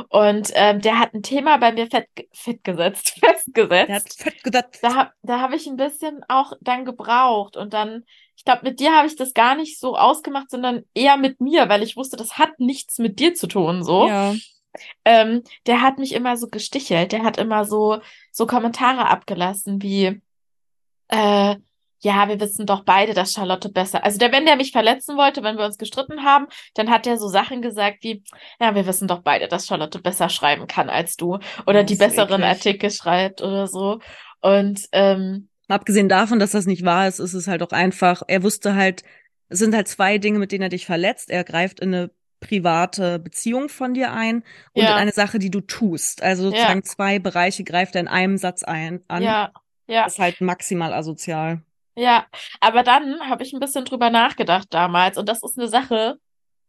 Speaker 2: Und ähm, der hat ein Thema bei mir fett, fett gesetzt, festgesetzt.
Speaker 1: Der hat fett gedacht.
Speaker 2: Da, hab- da habe ich ein bisschen auch dann gebraucht und dann, ich glaube, mit dir habe ich das gar nicht so ausgemacht, sondern eher mit mir, weil ich wusste, das hat nichts mit dir zu tun, so.
Speaker 1: Ja.
Speaker 2: Ähm, der hat mich immer so gestichelt, der hat immer so, so Kommentare abgelassen wie, äh, ja, wir wissen doch beide, dass Charlotte besser. Also der, wenn der mich verletzen wollte, wenn wir uns gestritten haben, dann hat er so Sachen gesagt wie, ja, wir wissen doch beide, dass Charlotte besser schreiben kann als du oder die besseren
Speaker 1: eklig.
Speaker 2: Artikel schreibt oder so. Und ähm,
Speaker 1: Abgesehen davon, dass das nicht wahr ist, ist es halt auch einfach, er wusste halt, es sind halt zwei Dinge, mit denen er dich verletzt. Er greift in eine private Beziehung von dir ein und
Speaker 2: Ja.
Speaker 1: in eine Sache, die du tust. Also
Speaker 2: Ja.
Speaker 1: sozusagen zwei Bereiche greift er in einem Satz ein, an.
Speaker 2: Ja, ja.
Speaker 1: Das ist halt maximal asozial.
Speaker 2: Ja, aber dann habe ich ein bisschen drüber nachgedacht damals und das ist eine Sache,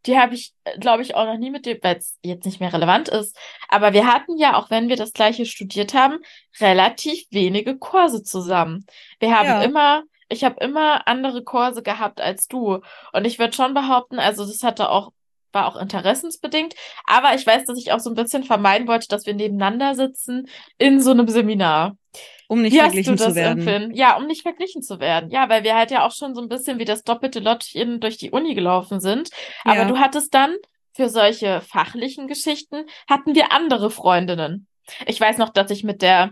Speaker 2: die habe ich, glaube ich, auch noch nie mit dem, weil es jetzt nicht mehr relevant ist. Aber wir hatten ja, auch wenn wir das gleiche studiert haben, relativ wenige Kurse zusammen. Wir haben
Speaker 1: Ja.
Speaker 2: immer, ich habe immer andere Kurse gehabt als du. Und ich würde schon behaupten, also das hatte auch, war auch interessensbedingt, aber ich weiß, dass ich auch so ein bisschen vermeiden wollte, dass wir nebeneinander sitzen in so einem Seminar.
Speaker 1: Um nicht
Speaker 2: Wie
Speaker 1: verglichen
Speaker 2: das
Speaker 1: zu werden.
Speaker 2: empfinden? Ja, um nicht verglichen zu werden. Ja, weil wir halt ja auch schon so ein bisschen wie das doppelte Lottchen durch die Uni gelaufen sind. Aber
Speaker 1: Ja.
Speaker 2: du hattest dann für solche fachlichen Geschichten hatten wir andere Freundinnen. Ich weiß noch, dass ich mit der,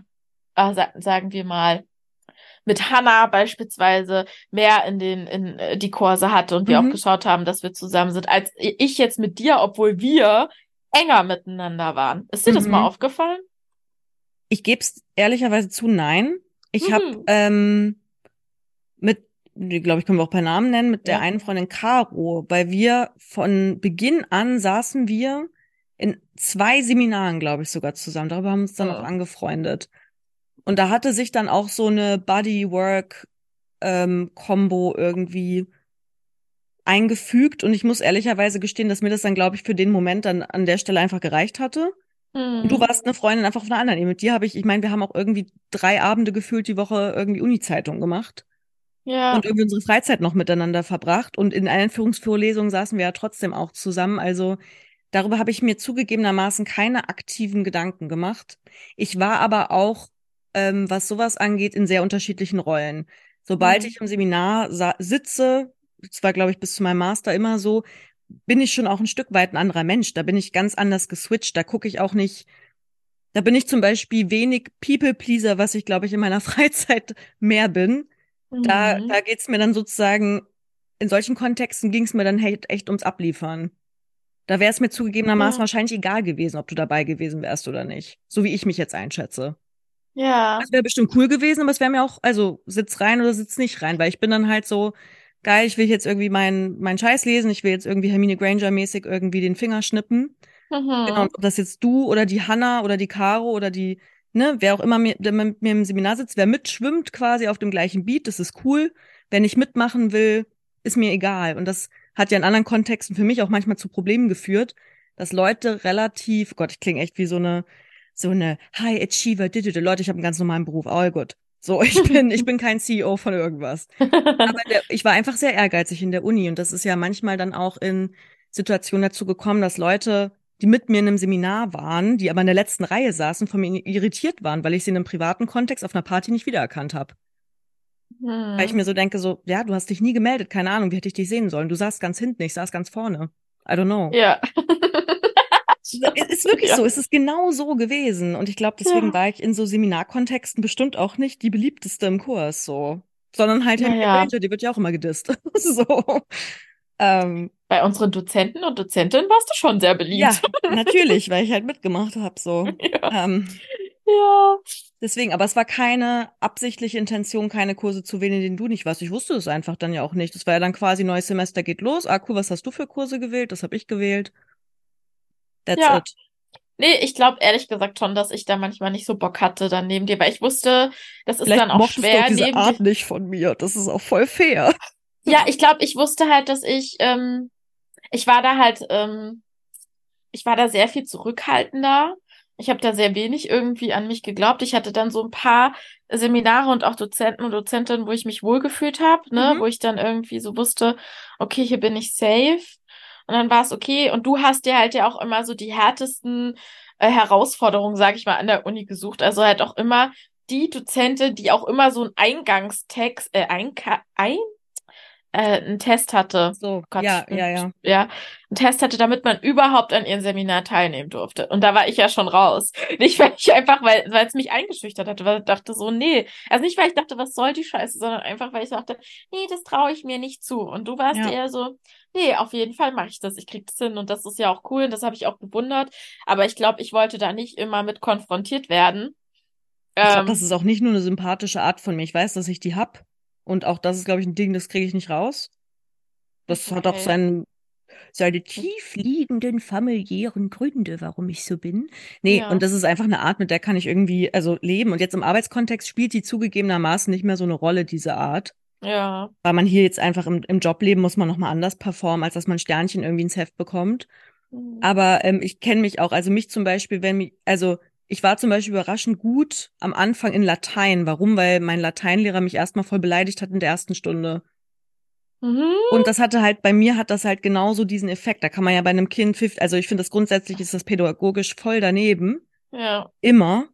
Speaker 2: äh, sa sagen wir mal, mit Hannah beispielsweise mehr in den in äh, die Kurse hatte und wir
Speaker 1: Mhm.
Speaker 2: auch geschaut haben, dass wir zusammen sind, als ich jetzt mit dir, obwohl wir enger miteinander waren. Ist dir das
Speaker 1: Mhm.
Speaker 2: mal aufgefallen?
Speaker 1: Ich gebe es ehrlicherweise zu, nein. Ich habe
Speaker 2: Mhm.
Speaker 1: ähm, mit, glaube ich, können wir auch per Namen nennen, mit der
Speaker 2: Ja.
Speaker 1: einen Freundin Caro, weil wir von Beginn an saßen wir in zwei Seminaren, glaube ich, sogar zusammen. Darüber haben wir uns dann
Speaker 2: Ja.
Speaker 1: auch angefreundet. Und da hatte sich dann auch so eine Bodywork ähm, Combo irgendwie eingefügt. Und ich muss ehrlicherweise gestehen, dass mir das dann, glaube ich, für den Moment dann an der Stelle einfach gereicht hatte. Und du
Speaker 2: Mhm.
Speaker 1: warst eine Freundin einfach auf einer anderen Ebene. Mit dir habe ich, ich meine, wir haben auch irgendwie drei Abende gefühlt die Woche irgendwie Uni-Zeitung gemacht
Speaker 2: Ja.
Speaker 1: und irgendwie unsere Freizeit noch miteinander verbracht. Und in Einführungsvorlesungen saßen wir ja trotzdem auch zusammen. Also darüber habe ich mir zugegebenermaßen keine aktiven Gedanken gemacht. Ich war aber auch, ähm, was sowas angeht, in sehr unterschiedlichen Rollen. Sobald
Speaker 2: Mhm.
Speaker 1: ich im Seminar sitze, das war, glaube ich, bis zu meinem Master immer so, bin ich schon auch ein Stück weit ein anderer Mensch. Da bin ich ganz anders geswitcht. Da gucke ich auch nicht. Da bin ich zum Beispiel wenig People-Pleaser, was ich, glaube ich, in meiner Freizeit mehr bin. Da,
Speaker 2: Mhm.
Speaker 1: da geht's mir dann sozusagen, in solchen Kontexten ging's mir dann echt, echt ums Abliefern. Da wäre es mir zugegebenermaßen
Speaker 2: Ja.
Speaker 1: wahrscheinlich egal gewesen, ob du dabei gewesen wärst oder nicht. So wie ich mich jetzt einschätze.
Speaker 2: Ja.
Speaker 1: Es wäre bestimmt cool gewesen, aber es wäre mir auch, also sitz rein oder sitz nicht rein, weil ich bin dann halt so, geil, ich will jetzt irgendwie meinen mein Scheiß lesen, ich will jetzt irgendwie Hermine Granger-mäßig irgendwie den Finger schnippen. Genau,
Speaker 2: Mhm.
Speaker 1: und ob das jetzt du oder die Hanna oder die Caro oder die, ne, wer auch immer mir, mit mir im Seminar sitzt, wer mitschwimmt quasi auf dem gleichen Beat, das ist cool. Wer nicht mitmachen will, ist mir egal. Und das hat ja in anderen Kontexten für mich auch manchmal zu Problemen geführt, dass Leute relativ, Gott, ich klinge echt wie so eine, so eine High Achiever, didede. Leute, ich habe einen ganz normalen Beruf, all gut. So, ich bin, ich bin kein CEO von irgendwas. Aber der, ich war einfach sehr ehrgeizig in der Uni und das ist ja manchmal dann auch in Situationen dazu gekommen, dass Leute, die mit mir in einem Seminar waren, die aber in der letzten Reihe saßen, von mir irritiert waren, weil ich sie in einem privaten Kontext auf einer Party nicht wiedererkannt habe. Weil ich mir so denke, so, ja, du hast dich nie gemeldet, keine Ahnung, wie hätte ich dich sehen sollen? Du saßt ganz hinten, ich saß ganz vorne. I don't know.
Speaker 2: Ja.
Speaker 1: Es ist wirklich
Speaker 2: Ja.
Speaker 1: so, es ist genau so gewesen. Und ich glaube, deswegen
Speaker 2: Ja.
Speaker 1: war ich in so Seminarkontexten bestimmt auch nicht die beliebteste im Kurs, so. Sondern halt
Speaker 2: Ja, ja.
Speaker 1: Granger, die wird ja auch immer gedisst. so. Ähm,
Speaker 2: Bei unseren Dozenten und Dozentinnen warst du schon sehr beliebt.
Speaker 1: ja, natürlich, weil ich halt mitgemacht habe, so.
Speaker 2: Ja.
Speaker 1: Ähm,
Speaker 2: Ja.
Speaker 1: deswegen, aber es war keine absichtliche Intention, keine Kurse zu wählen, in denen du nicht warst. Ich wusste es einfach dann ja auch nicht. Das war ja dann quasi neues Semester geht los. Ah, cool, was hast du für Kurse gewählt? Das habe ich gewählt. That's
Speaker 2: Ja.
Speaker 1: it.
Speaker 2: Nee, ich glaube ehrlich gesagt schon, dass ich da manchmal nicht so Bock hatte dann neben dir, weil ich wusste, das ist
Speaker 1: Vielleicht
Speaker 2: dann auch
Speaker 1: du
Speaker 2: schwer
Speaker 1: auch diese Art nicht von mir. Das ist auch voll fair.
Speaker 2: Ja, ich glaube, ich wusste halt, dass ich, ähm, ich war da halt, ähm, ich war da sehr viel zurückhaltender. Ich habe da sehr wenig irgendwie an mich geglaubt. Ich hatte dann so ein paar Seminare und auch Dozenten und Dozentinnen, wo ich mich wohlgefühlt habe, ne,
Speaker 1: Mhm.
Speaker 2: wo ich dann irgendwie so wusste, okay, hier bin ich safe. Und dann war es okay. Und du hast dir halt ja auch immer so die härtesten äh, Herausforderungen, sag ich mal, an der Uni gesucht. Also halt auch immer die Dozentin, die auch immer so einen Eingangstext, äh, Einka ein, äh, einen Test hatte.
Speaker 1: So,
Speaker 2: Gott,
Speaker 1: ja, ja, ja.
Speaker 2: ja, einen Test hatte, damit man überhaupt an ihrem Seminar teilnehmen durfte. Und da war ich ja schon raus. Nicht, weil ich einfach, weil, weil es mich eingeschüchtert hatte, weil ich dachte so, nee. Also nicht, weil ich dachte, was soll die Scheiße, sondern einfach, weil ich dachte, nee, das traue ich mir nicht zu. Und du warst
Speaker 1: Ja.
Speaker 2: eher so, nee, auf jeden Fall mache ich das. Ich krieg das hin und das ist ja auch cool und das habe ich auch bewundert. Aber ich glaube, ich wollte da nicht immer mit konfrontiert werden.
Speaker 1: Ich glaube,
Speaker 2: Ähm,
Speaker 1: das ist auch nicht nur eine sympathische Art von mir. Ich weiß, dass ich die hab. Und auch das ist, glaube ich, ein Ding, das kriege ich nicht raus. Das hat auch
Speaker 2: Okay.
Speaker 1: seinen, seine tief liegenden familiären Gründe, warum ich so bin. Nee,
Speaker 2: Ja.
Speaker 1: und das ist einfach eine Art, mit der kann ich irgendwie, also leben. Und jetzt im Arbeitskontext spielt die zugegebenermaßen nicht mehr so eine Rolle, diese Art.
Speaker 2: Ja.
Speaker 1: Weil man hier jetzt einfach im, im Jobleben muss man nochmal anders performen, als dass man Sternchen irgendwie ins Heft bekommt.
Speaker 2: Mhm.
Speaker 1: Aber ähm, ich kenne mich auch, also mich zum Beispiel, wenn mich, also ich war zum Beispiel überraschend gut am Anfang in Latein. Warum? Weil mein Lateinlehrer mich erstmal voll beleidigt hat in der ersten Stunde.
Speaker 2: Mhm.
Speaker 1: Und das hatte halt, bei mir hat das halt genauso diesen Effekt. Da kann man ja bei einem Kind, 50, also ich finde das grundsätzlich ist das pädagogisch voll daneben.
Speaker 2: Ja.
Speaker 1: Immer.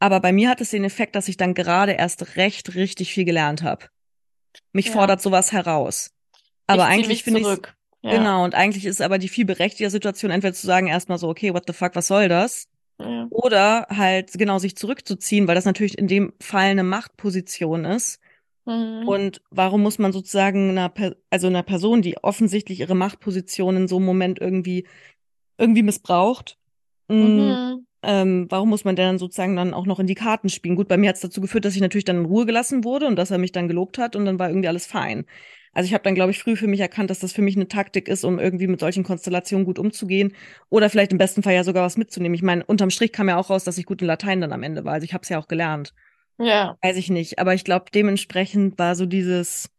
Speaker 1: Aber bei mir hat es den Effekt, dass ich dann gerade erst recht richtig viel gelernt habe. Mich
Speaker 2: Ja.
Speaker 1: fordert sowas heraus. Aber
Speaker 2: ich
Speaker 1: eigentlich finde ich.
Speaker 2: Ja.
Speaker 1: Genau, und eigentlich ist aber die viel berechtigte Situation, entweder zu sagen erstmal so, okay, what the fuck, was soll das?
Speaker 2: Ja.
Speaker 1: Oder halt genau sich zurückzuziehen, weil das natürlich in dem Fall eine Machtposition ist.
Speaker 2: Mhm.
Speaker 1: Und warum muss man sozusagen einer, Per- also einer Person, die offensichtlich ihre Machtposition in so einem Moment irgendwie, irgendwie missbraucht, mh,
Speaker 2: Mhm.
Speaker 1: ähm, warum muss man der dann sozusagen dann auch noch in die Karten spielen? Gut, bei mir hat es dazu geführt, dass ich natürlich dann in Ruhe gelassen wurde und dass er mich dann gelobt hat und dann war irgendwie alles fein. Also ich habe dann, glaube ich, früh für mich erkannt, dass das für mich eine Taktik ist, um irgendwie mit solchen Konstellationen gut umzugehen oder vielleicht im besten Fall ja sogar was mitzunehmen. Ich meine, unterm Strich kam ja auch raus, dass ich gut in Latein dann am Ende war. Also ich habe es ja auch gelernt.
Speaker 2: Ja.
Speaker 1: Weiß ich nicht. Aber ich glaube, dementsprechend war so dieses,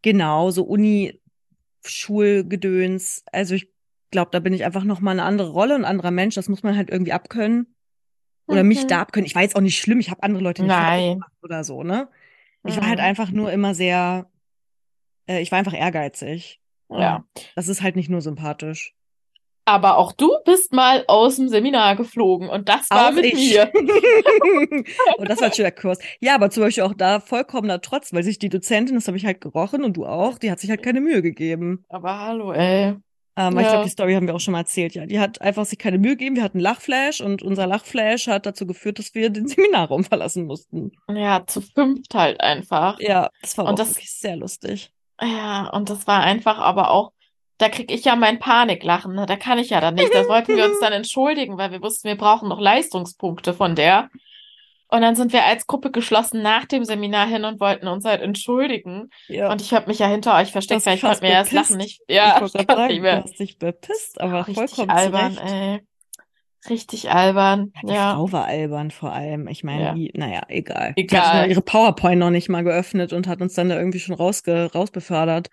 Speaker 1: genau, so Uni-Schulgedöns. Also ich glaube, da bin ich einfach nochmal eine andere Rolle, ein anderer Mensch. Das muss man halt irgendwie abkönnen. Oder mich
Speaker 2: Mhm.
Speaker 1: da abkönnen. Ich war jetzt auch nicht schlimm. Ich habe andere Leute nicht
Speaker 2: Nein.
Speaker 1: oder so, ne? Ich war halt
Speaker 2: Mhm.
Speaker 1: einfach nur immer sehr, äh, ich war einfach ehrgeizig.
Speaker 2: Ja.
Speaker 1: Das ist halt nicht nur sympathisch.
Speaker 2: Aber auch du bist mal aus dem Seminar geflogen und das war
Speaker 1: Auch
Speaker 2: mit
Speaker 1: ich.
Speaker 2: mir.
Speaker 1: und das war ein schöner Kurs. Ja, aber zum Beispiel auch da vollkommener Trotz, weil sich die Dozentin, das habe ich halt gerochen und du auch, die hat sich halt keine Mühe gegeben.
Speaker 2: Aber hallo, ey.
Speaker 1: Ähm, Ich
Speaker 2: Ja.
Speaker 1: glaube, die Story haben wir auch schon mal erzählt. Ja, die hat einfach sich keine Mühe gegeben. Wir hatten Lachflash und unser Lachflash hat dazu geführt, dass wir den Seminarraum verlassen mussten.
Speaker 2: Ja, zu fünft halt einfach.
Speaker 1: Ja, das war
Speaker 2: Und
Speaker 1: auch
Speaker 2: das-
Speaker 1: wirklich sehr lustig.
Speaker 2: Ja, und das war einfach aber auch, da krieg ich ja mein Paniklachen, ne? Da kann ich ja dann nicht. Da wollten wir uns dann entschuldigen, weil wir wussten, wir brauchen noch Leistungspunkte von der. Und dann sind wir als Gruppe geschlossen nach dem Seminar hin und wollten uns halt entschuldigen.
Speaker 1: Ja.
Speaker 2: Und ich habe mich ja hinter euch versteckt, weil ich konnte mir ja das
Speaker 1: bepisst.
Speaker 2: Lachen nicht. Ja,
Speaker 1: ich wollte
Speaker 2: ich
Speaker 1: sagen,
Speaker 2: nicht
Speaker 1: du
Speaker 2: mehr.
Speaker 1: hast dich bepisst, aber vollkommen
Speaker 2: albern,
Speaker 1: zurecht.
Speaker 2: ey. Richtig albern.
Speaker 1: Ja, die
Speaker 2: Ja.
Speaker 1: Frau war albern vor allem. Ich meine,
Speaker 2: Ja.
Speaker 1: die, naja, egal. Die
Speaker 2: Egal.
Speaker 1: hat schon ihre PowerPoint noch nicht mal geöffnet und hat uns dann da irgendwie schon rausge rausbefördert.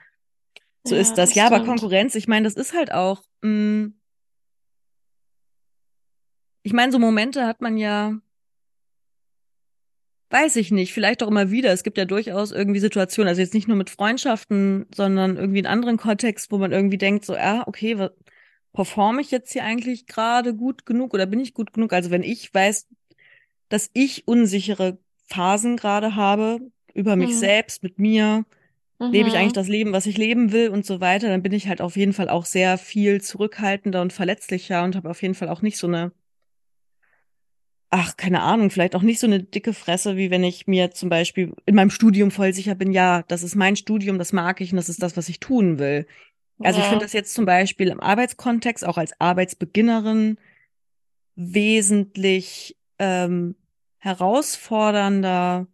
Speaker 1: So
Speaker 2: Ja,
Speaker 1: ist das.
Speaker 2: das
Speaker 1: Ja, aber
Speaker 2: stimmt.
Speaker 1: Konkurrenz, ich meine, das ist halt auch. Mh, ich meine, so Momente hat man ja, weiß ich nicht, vielleicht auch immer wieder. Es gibt ja durchaus irgendwie Situationen, also jetzt nicht nur mit Freundschaften, sondern irgendwie in anderen Kontext, wo man irgendwie denkt, so, ja, okay, was, performe ich jetzt hier eigentlich gerade gut genug oder bin ich gut genug? Also wenn ich weiß, dass ich unsichere Phasen gerade habe über mich
Speaker 2: Mhm.
Speaker 1: selbst, mit mir, lebe ich
Speaker 2: Mhm.
Speaker 1: eigentlich das Leben, was ich leben will und so weiter, dann bin ich halt auf jeden Fall auch sehr viel zurückhaltender und verletzlicher und habe auf jeden Fall auch nicht so eine, ach, keine Ahnung, vielleicht auch nicht so eine dicke Fresse, wie wenn ich mir zum Beispiel in meinem Studium voll sicher bin, ja, das ist mein Studium, das mag ich und das ist das, was ich tun will. Also ich
Speaker 2: Ja.
Speaker 1: finde das jetzt zum Beispiel im Arbeitskontext, auch als Arbeitsbeginnerin, wesentlich ähm, herausfordernder,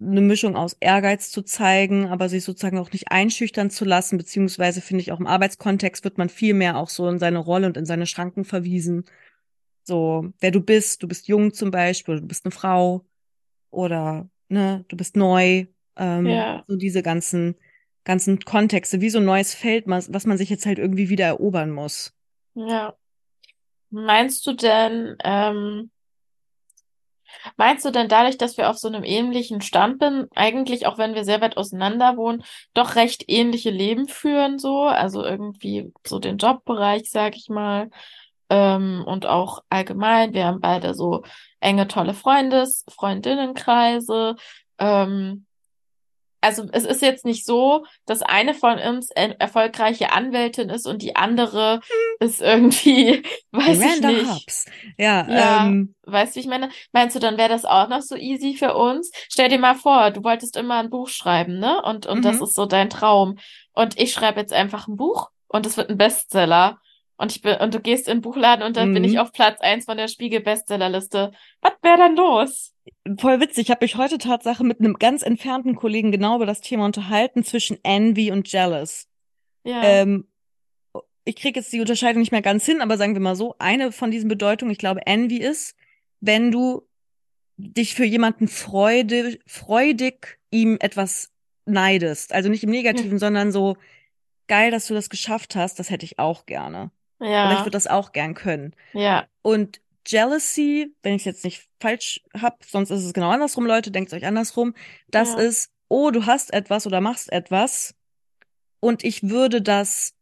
Speaker 1: eine Mischung aus Ehrgeiz zu zeigen, aber sich sozusagen auch nicht einschüchtern zu lassen, beziehungsweise finde ich auch im Arbeitskontext wird man viel mehr auch so in seine Rolle und in seine Schranken verwiesen. So, wer du bist, du bist jung zum Beispiel, du bist eine Frau oder ne, du bist neu. Ähm,
Speaker 2: Ja.
Speaker 1: So diese ganzen, ganzen Kontexte, wie so ein neues Feld, was man sich jetzt halt irgendwie wieder erobern muss.
Speaker 2: Ja. Meinst du denn, ähm, meinst du denn dadurch, dass wir auf so einem ähnlichen Stand bin, eigentlich, auch wenn wir sehr weit auseinander wohnen, doch recht ähnliche Leben führen, so? Also irgendwie so den Jobbereich, sag ich mal, ähm, und auch allgemein. Wir haben beide so enge, tolle Freundes-, Freundinnenkreise, ähm, also es ist jetzt nicht so, dass eine von uns er erfolgreiche Anwältin ist und die andere ist irgendwie, weiß ich
Speaker 1: Miranda
Speaker 2: nicht.
Speaker 1: Hobbs. Ja,
Speaker 2: Ja.
Speaker 1: ähm,
Speaker 2: Weißt du, wie ich meine? Meinst du, dann wäre das auch noch so easy für uns? Stell dir mal vor, du wolltest immer ein Buch schreiben, ne? Und, und das
Speaker 1: Mhm.
Speaker 2: ist so dein Traum. Und ich schreibe jetzt einfach ein Buch und es wird ein Bestseller. Und ich bin, und du gehst in den Buchladen und dann bin ich
Speaker 1: Mhm.
Speaker 2: auf Platz eins von der Spiegel-Bestsellerliste. Was wäre dann los?
Speaker 1: voll witzig. Ich habe mich heute Tatsache mit einem ganz entfernten Kollegen genau über das Thema unterhalten zwischen Envy und Jealous.
Speaker 2: Ja.
Speaker 1: Ähm, ich kriege jetzt die Unterscheidung nicht mehr ganz hin, aber sagen wir mal so, eine von diesen Bedeutungen, ich glaube, Envy ist, wenn du dich für jemanden freude, freudig ihm etwas neidest. Also nicht im Negativen, sondern so geil, dass du das geschafft hast, das hätte ich auch gerne. Oder ich
Speaker 2: Ja.
Speaker 1: würde das auch gern können.
Speaker 2: Ja.
Speaker 1: Und Jealousy, wenn ich es jetzt nicht falsch hab, sonst ist es genau andersrum, Leute, denkt euch andersrum. Das
Speaker 2: Ja.
Speaker 1: ist, oh, du hast etwas oder machst etwas und ich würde das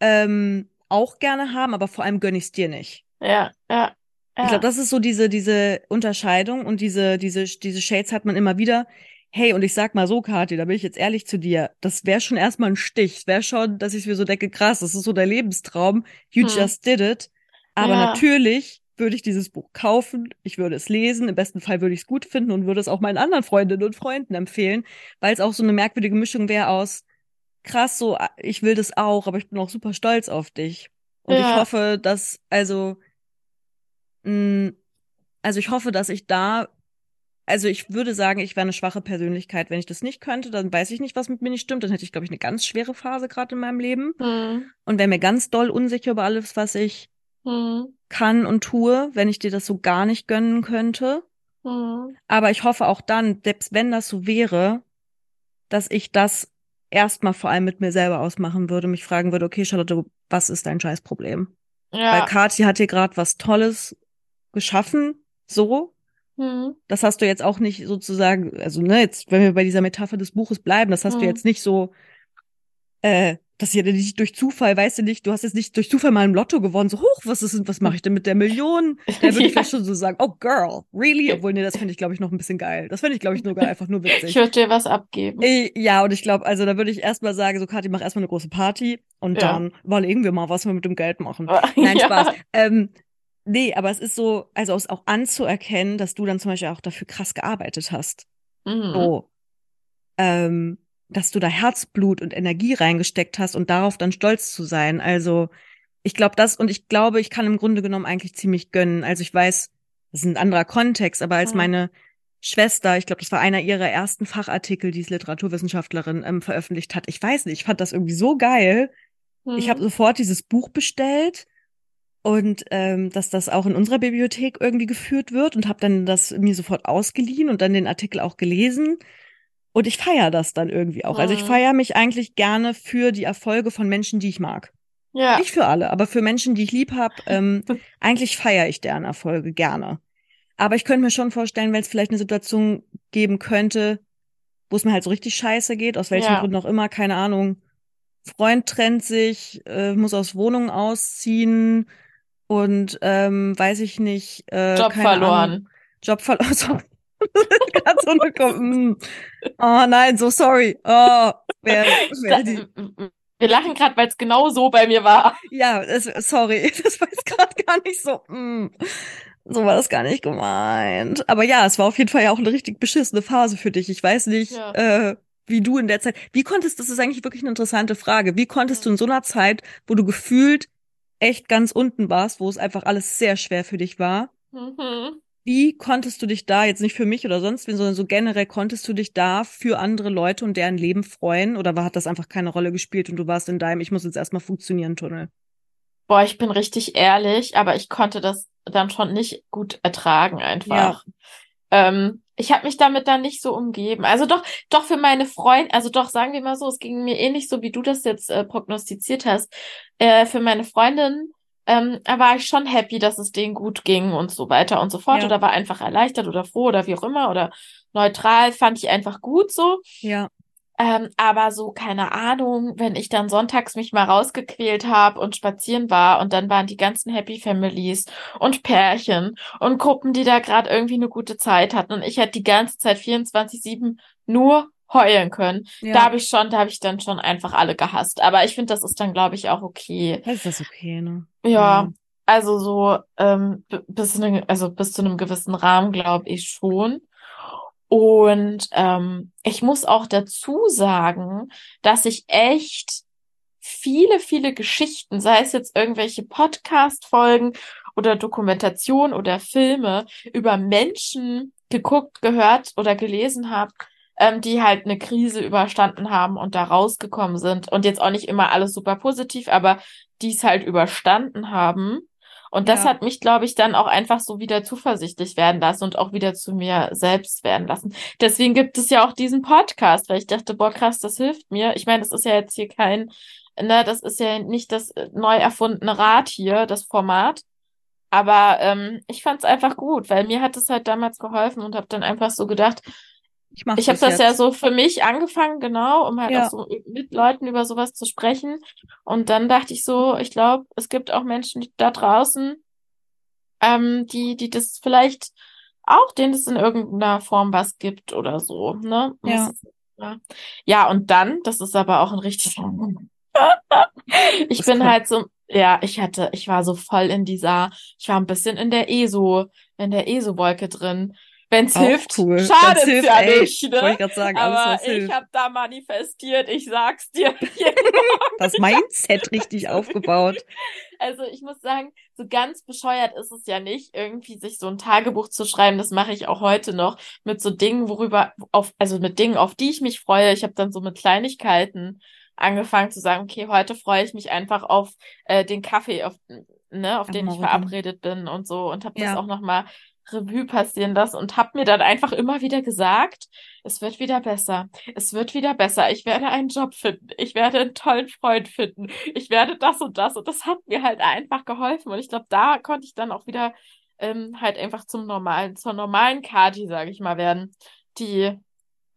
Speaker 1: ähm, auch gerne haben, aber vor allem gönn ich es dir nicht.
Speaker 2: Ja. Ja.
Speaker 1: Ich
Speaker 2: Ja.
Speaker 1: glaube, das ist so diese, diese Unterscheidung und diese, diese, diese Shades hat man immer wieder. Hey, und ich sag mal so, Kathi, da bin ich jetzt ehrlich zu dir. Das wäre schon erstmal ein Stich. Wäre schon, dass ich mir so denke, krass, das ist so der Lebenstraum. You
Speaker 2: Hm.
Speaker 1: just did it. Aber
Speaker 2: Ja.
Speaker 1: natürlich würde ich dieses Buch kaufen. Ich würde es lesen. Im besten Fall würde ich es gut finden und würde es auch meinen anderen Freundinnen und Freunden empfehlen, weil es auch so eine merkwürdige Mischung wäre aus krass, so, ich will das auch, aber ich bin auch super stolz auf dich. Und ich
Speaker 2: Ja.
Speaker 1: hoffe, dass, also, mh, also ich hoffe, dass ich da, also ich würde sagen, ich wäre eine schwache Persönlichkeit. Wenn ich das nicht könnte, dann weiß ich nicht, was mit mir nicht stimmt. Dann hätte ich, glaube ich, eine ganz schwere Phase gerade in meinem Leben
Speaker 2: Hm.
Speaker 1: und wäre mir ganz doll unsicher über alles, was ich
Speaker 2: Hm.
Speaker 1: kann und tue, wenn ich dir das so gar nicht gönnen könnte.
Speaker 2: Hm.
Speaker 1: Aber ich hoffe auch dann, selbst wenn das so wäre, dass ich das erstmal vor allem mit mir selber ausmachen würde, mich fragen würde, okay, Charlotte, was ist dein Scheißproblem? Weil
Speaker 2: Ja.
Speaker 1: Kathi hat hier gerade was Tolles geschaffen, so.
Speaker 2: Hm.
Speaker 1: Das hast du jetzt auch nicht sozusagen, also ne, jetzt, wenn wir bei dieser Metapher des Buches bleiben, das hast du
Speaker 2: Hm.
Speaker 1: jetzt nicht so, äh, das hier nicht durch Zufall, weißt du nicht, du hast jetzt nicht durch Zufall mal im Lotto gewonnen, so hoch, was ist, was mache ich denn mit der Million? Da würde ich
Speaker 2: Ja.
Speaker 1: vielleicht schon so sagen, oh girl, really? Obwohl, nee, das finde ich, glaube ich, noch ein bisschen geil. Das finde ich, glaube ich, sogar einfach nur witzig.
Speaker 2: Ich würde dir was abgeben.
Speaker 1: Äh, Ja, und ich glaube, also da würde ich erstmal sagen, so Kathi, mach erstmal eine große Party und
Speaker 2: Ja.
Speaker 1: dann überlegen wir mal, was wir mit dem Geld machen. Nein,
Speaker 2: ja.
Speaker 1: Spaß. Ähm, nee, aber es ist so, also es auch anzuerkennen, dass du dann zum Beispiel auch dafür krass gearbeitet hast.
Speaker 2: Mhm.
Speaker 1: So, ähm, dass du da Herzblut und Energie reingesteckt hast und darauf dann stolz zu sein. Also ich glaube das und ich glaube, ich kann im Grunde genommen eigentlich ziemlich gönnen. Also ich weiß, das ist ein anderer Kontext, aber als
Speaker 2: Mhm.
Speaker 1: meine Schwester, ich glaube, das war einer ihrer ersten Fachartikel, die es Literaturwissenschaftlerin ähm, veröffentlicht hat. Ich weiß nicht, ich fand das irgendwie so geil. Ich
Speaker 2: Mhm.
Speaker 1: habe sofort dieses Buch bestellt und ähm, dass das auch in unserer Bibliothek irgendwie geführt wird und habe dann das mir sofort ausgeliehen und dann den Artikel auch gelesen. Und ich feiere das dann irgendwie auch. Also ich
Speaker 2: Mhm.
Speaker 1: feiere mich eigentlich gerne für die Erfolge von Menschen, die ich mag.
Speaker 2: Ja.
Speaker 1: Nicht für alle, aber für Menschen, die ich lieb habe, ähm, eigentlich feiere ich deren Erfolge gerne. Aber ich könnte mir schon vorstellen, wenn es vielleicht eine Situation geben könnte, wo es mir halt so richtig scheiße geht, aus welchen
Speaker 2: Ja.
Speaker 1: Gründen auch immer, keine Ahnung. Freund trennt sich, äh, muss aus Wohnung ausziehen und ähm, weiß ich nicht, äh,
Speaker 2: Job
Speaker 1: keine Ahnung,
Speaker 2: verloren.
Speaker 1: Job verloren. So, Gerade so eine Ko- mm. Oh nein, so sorry. Oh, wer, wer die,
Speaker 2: wir lachen gerade, weil es genau so bei mir war.
Speaker 1: ja, das, sorry, das war jetzt gerade gar nicht so. Mm. So war das gar nicht gemeint. Aber ja, es war auf jeden Fall ja auch eine richtig beschissene Phase für dich. Ich weiß nicht,
Speaker 2: Ja.
Speaker 1: äh, wie du in der Zeit. Wie konntest, das ist eigentlich wirklich eine interessante Frage. Wie konntest du in so einer Zeit, wo du gefühlt echt ganz unten warst, wo es einfach alles sehr schwer für dich war,
Speaker 2: Mhm.
Speaker 1: wie konntest du dich da, jetzt nicht für mich oder sonst wen, sondern so generell, konntest du dich da für andere Leute und deren Leben freuen? Oder war, hat das einfach keine Rolle gespielt und du warst in deinem, ich muss jetzt erstmal funktionieren, Tunnel?
Speaker 2: Boah, ich bin richtig ehrlich, aber ich konnte das dann schon nicht gut ertragen einfach. Ähm, ich habe mich damit dann nicht so umgeben. Also doch, doch für meine Freunde, also doch, sagen wir mal so, es ging mir ähnlich so, wie du das jetzt äh, prognostiziert hast. Äh, für meine Freundin ähm, war ich schon happy, dass es denen gut ging und so weiter und so fort.
Speaker 1: Ja.
Speaker 2: Oder war einfach erleichtert oder froh oder wie auch immer oder neutral, fand ich einfach gut so.
Speaker 1: Ja.
Speaker 2: Ähm, aber so, keine Ahnung, wenn ich dann sonntags mich mal rausgequält habe und spazieren war und dann waren die ganzen Happy Families und Pärchen und Gruppen, die da gerade irgendwie eine gute Zeit hatten und ich hätte die ganze Zeit 24-7 nur heulen können.
Speaker 1: ja.
Speaker 2: Da habe ich schon, da habe ich dann schon einfach alle gehasst. Aber ich finde, das ist dann, glaube ich, auch okay.
Speaker 1: Das ist das okay, ne?
Speaker 2: Ja, also so ähm, bis, ne, also bis zu einem gewissen Rahmen glaube ich schon. Und ähm, ich muss auch dazu sagen, dass ich echt viele, viele Geschichten, sei es jetzt irgendwelche Podcast-Folgen oder Dokumentation oder Filme über Menschen geguckt, gehört oder gelesen habe, ähm, die halt eine Krise überstanden haben und da rausgekommen sind und jetzt auch nicht immer alles super positiv, aber die es halt überstanden haben. Und das
Speaker 1: Ja.
Speaker 2: hat mich, glaube ich, dann auch einfach so wieder zuversichtlich werden lassen und auch wieder zu mir selbst werden lassen. Deswegen gibt es ja auch diesen Podcast, weil ich dachte, boah, krass, das hilft mir. Ich meine, das ist ja jetzt hier kein, ne, das ist ja nicht das äh, neu erfundene Rad hier, das Format. Aber ähm, ich fand es einfach gut, weil mir hat es halt damals geholfen und habe dann einfach so gedacht,
Speaker 1: Ich mache
Speaker 2: ich habe
Speaker 1: das
Speaker 2: das ja
Speaker 1: jetzt.
Speaker 2: so für mich angefangen, genau, um halt
Speaker 1: Ja.
Speaker 2: auch so mit Leuten über sowas zu sprechen. Und dann dachte ich so, ich glaube, es gibt auch Menschen da draußen, ähm, die, die das vielleicht auch, denen es in irgendeiner Form was gibt oder so, ne?
Speaker 1: Ja.
Speaker 2: Ja. Und dann, das ist aber auch ein richtig. Ich bin halt so, ja, ich hatte, ich war so voll in dieser, ich war ein bisschen in der ESO, in der ESO-Wolke drin. Wenn's
Speaker 1: Auch
Speaker 2: hilft,
Speaker 1: cool.
Speaker 2: Schadet's
Speaker 1: hilft,
Speaker 2: ja
Speaker 1: ey,
Speaker 2: nicht, ne?
Speaker 1: ich sagen,
Speaker 2: Aber ich habe da manifestiert, ich sag's dir.
Speaker 1: Das Mindset richtig aufgebaut.
Speaker 2: Also ich muss sagen, so ganz bescheuert ist es ja nicht, irgendwie sich so ein Tagebuch zu schreiben. Das mache ich auch heute noch mit so Dingen, worüber auf, also mit Dingen, auf die ich mich freue. Ich habe dann so mit Kleinigkeiten angefangen zu sagen, okay, heute freue ich mich einfach auf äh, den Kaffee, auf, ne, auf
Speaker 1: Am
Speaker 2: den ich
Speaker 1: Morgen.
Speaker 2: verabredet bin und so und habe das
Speaker 1: Ja.
Speaker 2: auch noch mal Revue passieren lassen und habe mir dann einfach immer wieder gesagt, es wird wieder besser, es wird wieder besser, ich werde einen Job finden, ich werde einen tollen Freund finden, ich werde das und das und das hat mir halt einfach geholfen und ich glaube, da konnte ich dann auch wieder ähm, halt einfach zum normalen, zur normalen Kati, sage ich mal, werden, die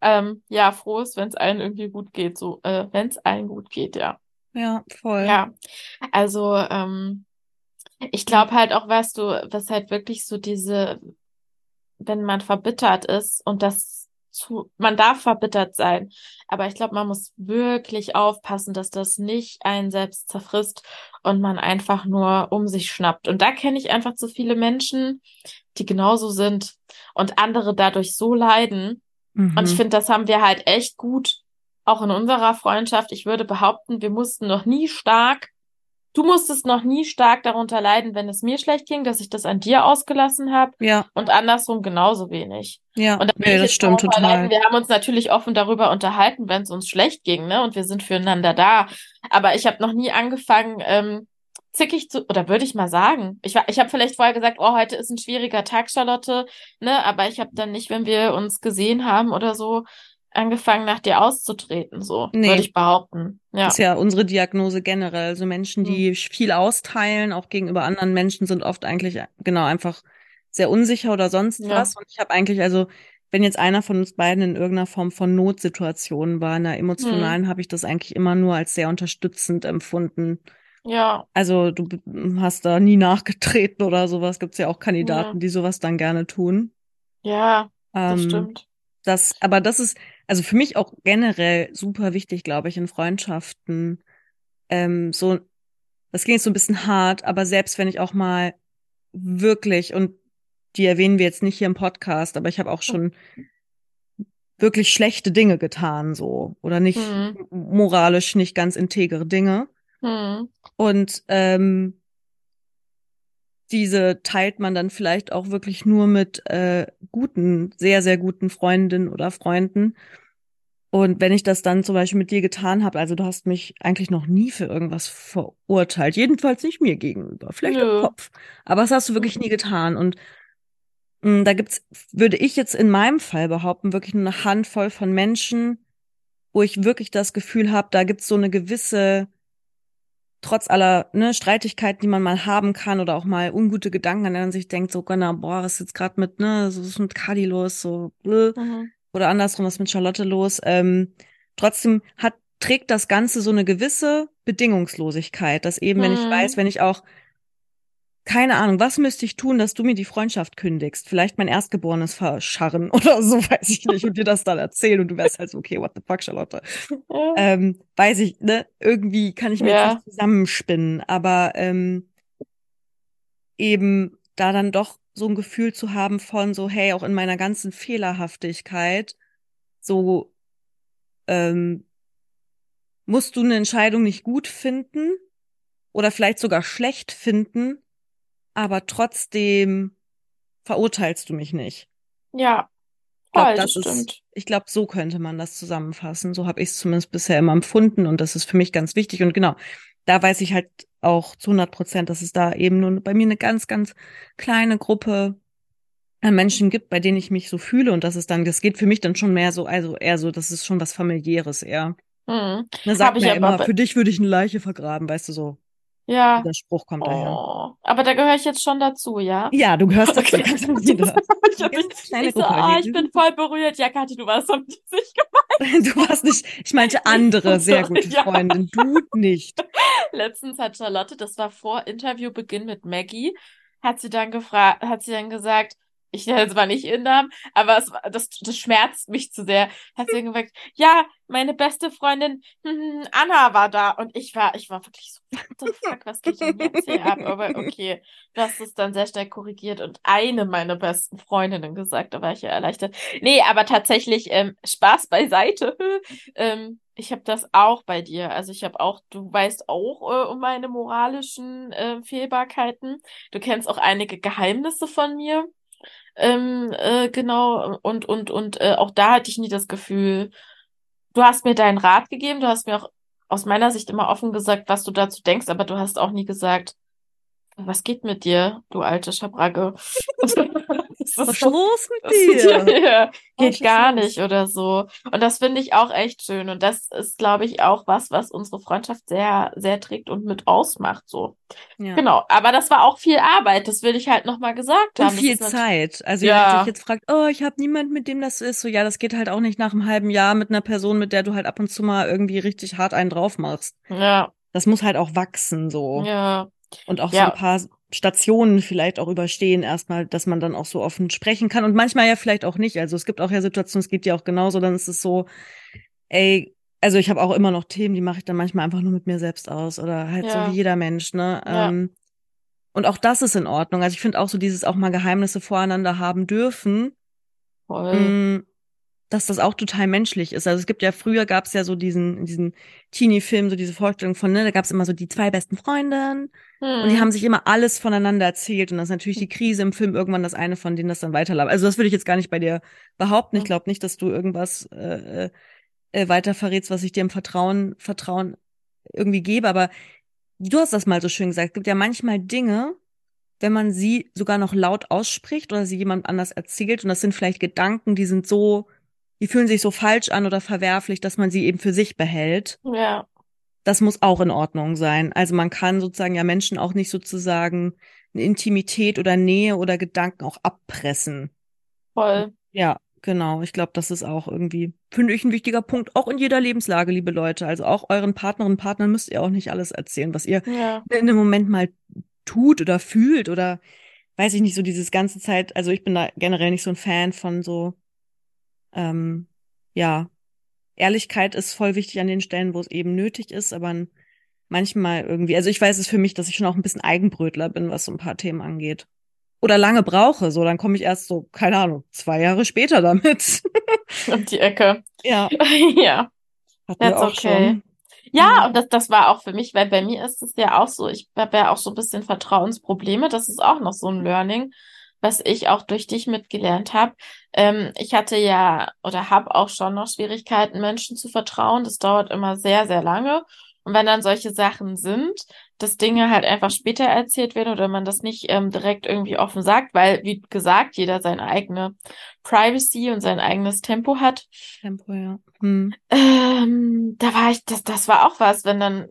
Speaker 2: ähm, ja froh ist, wenn es allen irgendwie gut geht, so äh, wenn es allen gut geht, ja.
Speaker 1: Ja, voll.
Speaker 2: Ja, also ähm, ich glaube halt auch, weißt du, was halt wirklich so diese, wenn man verbittert ist und das zu, man darf verbittert sein, aber ich glaube, man muss wirklich aufpassen, dass das nicht einen selbst zerfrisst und man einfach nur um sich schnappt. Und da kenne ich einfach zu viele Menschen, die genauso sind und andere dadurch so leiden. Und ich
Speaker 1: Mhm.
Speaker 2: finde, das haben wir halt echt gut, auch in unserer Freundschaft. Ich würde behaupten, wir mussten noch nie stark, du musstest noch nie stark darunter leiden, wenn es mir schlecht ging, dass ich das an dir ausgelassen habe
Speaker 1: Ja,
Speaker 2: und andersrum genauso wenig.
Speaker 1: ja.
Speaker 2: Und da
Speaker 1: Nee, das stimmt
Speaker 2: darunter leiden.
Speaker 1: total.
Speaker 2: Wir haben uns natürlich offen darüber unterhalten, wenn es uns schlecht ging, ne? Und wir sind füreinander da. Aber ich habe noch nie angefangen, ähm, zickig zu, oder würde ich mal sagen. Ich war, ich habe vielleicht vorher gesagt, oh, heute ist ein schwieriger Tag, Charlotte, ne? Aber ich habe dann nicht, wenn wir uns gesehen haben oder so, angefangen, nach dir auszutreten, so,
Speaker 1: Nee.
Speaker 2: würde ich behaupten. Ja.
Speaker 1: Das ist ja unsere Diagnose generell. Also Menschen, die viel austeilen, auch gegenüber anderen Menschen, sind oft eigentlich genau einfach sehr unsicher oder sonst
Speaker 2: Ja.
Speaker 1: was. Und ich habe eigentlich, also wenn jetzt einer von uns beiden in irgendeiner Form von Notsituation war, in einer
Speaker 2: Hm.
Speaker 1: emotionalen, habe ich das eigentlich immer nur als sehr unterstützend empfunden.
Speaker 2: Ja.
Speaker 1: Also du hast da nie nachgetreten oder sowas. Gibt's ja auch
Speaker 2: Ja.
Speaker 1: Kandidaten, die sowas dann gerne tun.
Speaker 2: Ja, das
Speaker 1: Ähm,
Speaker 2: stimmt.
Speaker 1: das, aber das ist, also für mich auch generell super wichtig, glaube ich, in Freundschaften. Ähm, so, das klingt so ein bisschen hart, aber selbst wenn ich auch mal wirklich, und die erwähnen wir jetzt nicht hier im Podcast, aber ich habe auch schon wirklich schlechte Dinge getan, so, oder nicht
Speaker 2: Hm.
Speaker 1: moralisch nicht ganz integere Dinge.
Speaker 2: Hm.
Speaker 1: Und ähm, diese teilt man dann vielleicht auch wirklich nur mit äh, guten, sehr, sehr guten Freundinnen oder Freunden. Und wenn ich das dann zum Beispiel mit dir getan habe, also du hast mich eigentlich noch nie für irgendwas verurteilt, jedenfalls nicht mir gegenüber, vielleicht im
Speaker 2: Nö.
Speaker 1: Kopf, aber das hast du wirklich nie getan. Und mh, da gibt's, würde ich jetzt in meinem Fall behaupten, wirklich nur eine Handvoll von Menschen, wo ich wirklich das Gefühl habe, da gibt's so eine gewisse trotz aller ne, Streitigkeiten, die man mal haben kann oder auch mal ungute Gedanken, an denen man sich denkt, so, Gönner, boah, was ist jetzt gerade mit, ne, so was ist mit Kadi los, so, blö.
Speaker 2: Mhm.
Speaker 1: oder andersrum, was ist mit Charlotte los. Ähm, trotzdem hat, trägt das Ganze so eine gewisse Bedingungslosigkeit, dass eben, wenn ich
Speaker 2: Mhm.
Speaker 1: weiß, wenn ich auch, keine Ahnung, was müsste ich tun, dass du mir die Freundschaft kündigst? Vielleicht mein Erstgeborenes verscharren oder so, weiß ich nicht, und dir das dann erzählen und du wärst halt so, okay, what the fuck, Charlotte. Ähm, weiß ich, ne? Irgendwie kann ich mir
Speaker 2: Ja.
Speaker 1: nicht zusammenspinnen, aber ähm, eben da dann doch so ein Gefühl zu haben von so, hey, auch in meiner ganzen Fehlerhaftigkeit, so ähm, musst du eine Entscheidung nicht gut finden oder vielleicht sogar schlecht finden, aber trotzdem verurteilst du mich nicht.
Speaker 2: Ja,
Speaker 1: Ich glaube,
Speaker 2: Voll,
Speaker 1: das
Speaker 2: das
Speaker 1: ist,
Speaker 2: stimmt.
Speaker 1: ich glaube, so könnte man das zusammenfassen. So habe ich es zumindest bisher immer empfunden und das ist für mich ganz wichtig. Und genau, da weiß ich halt auch zu 100 Prozent, dass es da eben nur bei mir eine ganz, ganz kleine Gruppe an Menschen gibt, bei denen ich mich so fühle und das ist dann, das geht für mich dann schon mehr so, also eher so, das ist schon was familiäres eher.
Speaker 2: Hm.
Speaker 1: Da sagt
Speaker 2: aber
Speaker 1: immer, für dich würde ich eine Leiche vergraben, weißt du so.
Speaker 2: Ja.
Speaker 1: Der Spruch kommt daher.
Speaker 2: Oh. Aber da gehöre ich jetzt schon dazu, ja?
Speaker 1: Ja, du gehörst dazu.
Speaker 2: Okay. Ich, hab mich- ich so, ah, ich bin voll berührt. Ja, Kathi, du warst am sich
Speaker 1: Du warst nicht, ich meinte andere sehr gute
Speaker 2: Ja.
Speaker 1: Freundin, du nicht.
Speaker 2: Letztens hat Charlotte, das war vor Interviewbeginn mit Maggie, hat sie dann gefragt, hat sie dann gesagt, ich nenne jetzt mal nicht ihren Namen, aber es, das, das schmerzt mich zu sehr. Hat sie gesagt, ja, meine beste Freundin Anna war da und ich war, ich war wirklich so, what the fuck, was geht denn jetzt hier ab? Aber okay, hast es dann sehr schnell korrigiert und eine meiner besten Freundinnen gesagt, da war ich ja erleichtert. Nee, aber tatsächlich, ähm, Spaß beiseite. ähm, ich habe das auch bei dir. Also ich habe auch, du weißt auch äh, um meine moralischen äh, Fehlbarkeiten. Du kennst auch einige Geheimnisse von mir. Ähm, äh, genau, und, und, und äh, auch da hatte ich nie das Gefühl, du hast mir deinen Rat gegeben, du hast mir auch aus meiner Sicht immer offen gesagt, was du dazu denkst, aber du hast auch nie gesagt, was geht mit dir, du alte Schabracke? Das
Speaker 1: Was
Speaker 2: ist
Speaker 1: los mit dir?
Speaker 2: ja, geht gar nicht oder so. Und das finde ich auch echt schön. Und das ist, glaube ich, auch was, was unsere Freundschaft sehr, sehr trägt und mit ausmacht, so.
Speaker 1: Ja.
Speaker 2: Genau. Aber das war auch viel Arbeit. Das will ich halt nochmal gesagt
Speaker 1: Und
Speaker 2: haben. Das
Speaker 1: viel Zeit. Also,
Speaker 2: Ja.
Speaker 1: ja. sich jetzt fragt, oh, ich habe niemand, mit dem das so ist. So, ja, das geht halt auch nicht nach einem halben Jahr mit einer Person, mit der du halt ab und zu mal irgendwie richtig hart einen drauf machst.
Speaker 2: Ja,
Speaker 1: Das muss halt auch wachsen, so.
Speaker 2: ja,
Speaker 1: Und auch
Speaker 2: Ja.
Speaker 1: so ein paar Stationen vielleicht auch überstehen erstmal, dass man dann auch so offen sprechen kann. Und manchmal ja vielleicht auch nicht. Also es gibt auch ja Situationen, es gibt ja auch genauso, dann ist es so, ey, also ich habe auch immer noch Themen, die mache ich dann manchmal einfach nur mit mir selbst aus. Oder halt
Speaker 2: Ja.
Speaker 1: so wie jeder Mensch, ne?
Speaker 2: Ja.
Speaker 1: Ähm, und auch das ist in Ordnung. Also ich finde auch so dieses auch mal Geheimnisse voreinander haben dürfen,
Speaker 2: voll.
Speaker 1: Dass das auch total menschlich ist. Also es gibt ja früher gab es ja so diesen diesen Teenie-Film, so diese Vorstellung von, ne, da gab es immer so die zwei besten Freundinnen und die
Speaker 2: Hm.
Speaker 1: haben sich immer alles voneinander erzählt und das ist natürlich die Krise im Film irgendwann das eine von denen das dann weiterlabert. Also das würde ich jetzt gar nicht bei dir behaupten. Ich
Speaker 2: Mhm.
Speaker 1: glaube nicht, dass du irgendwas äh, äh, weiter verrätst, was ich dir im Vertrauen Vertrauen irgendwie gebe, aber du hast das mal so schön gesagt. Es gibt ja manchmal Dinge, wenn man sie sogar noch laut ausspricht oder sie jemand anders erzählt und das sind vielleicht Gedanken, die sind so, die fühlen sich so falsch an oder verwerflich, dass man sie eben für sich behält
Speaker 2: Ja,
Speaker 1: das muss auch in Ordnung sein. Also man kann sozusagen ja Menschen auch nicht sozusagen eine Intimität oder Nähe oder Gedanken auch abpressen.
Speaker 2: voll.
Speaker 1: Ja, genau. Ich glaube, das ist auch irgendwie, finde ich, ein wichtiger Punkt, auch in jeder Lebenslage, liebe Leute. Also auch euren Partnerinnen und Partnern müsst ihr auch nicht alles erzählen, was ihr
Speaker 2: Ja,
Speaker 1: in dem Moment mal tut oder fühlt oder weiß ich nicht, so dieses ganze Zeit, also ich bin da generell nicht so ein Fan von so, ähm, ja, Ehrlichkeit ist voll wichtig an den Stellen, wo es eben nötig ist, aber manchmal irgendwie, also ich weiß es für mich, dass ich schon auch ein bisschen Eigenbrötler bin, was so ein paar Themen angeht. Oder lange brauche, so, dann komme ich erst so, keine Ahnung, zwei Jahre später damit.
Speaker 2: um die Ecke.
Speaker 1: ja,
Speaker 2: Ja.
Speaker 1: hatten
Speaker 2: That's
Speaker 1: auch
Speaker 2: okay.
Speaker 1: schon.
Speaker 2: Ja,
Speaker 1: Ja.
Speaker 2: und das, das war auch für mich, weil bei mir ist es ja auch so, ich habe ja auch so ein bisschen Vertrauensprobleme. Das ist auch noch so ein Learning, was ich auch durch dich mitgelernt habe. Ähm, ich hatte ja oder habe auch schon noch Schwierigkeiten, Menschen zu vertrauen. Das dauert immer sehr, sehr lange. Und wenn dann solche Sachen sind, dass Dinge halt einfach später erzählt werden oder man das nicht ähm, direkt irgendwie offen sagt, weil, wie gesagt, jeder seine eigene Privacy und sein eigenes Tempo hat.
Speaker 1: Tempo, ja. Hm.
Speaker 2: Ähm, da war ich, das, das war auch was, wenn dann,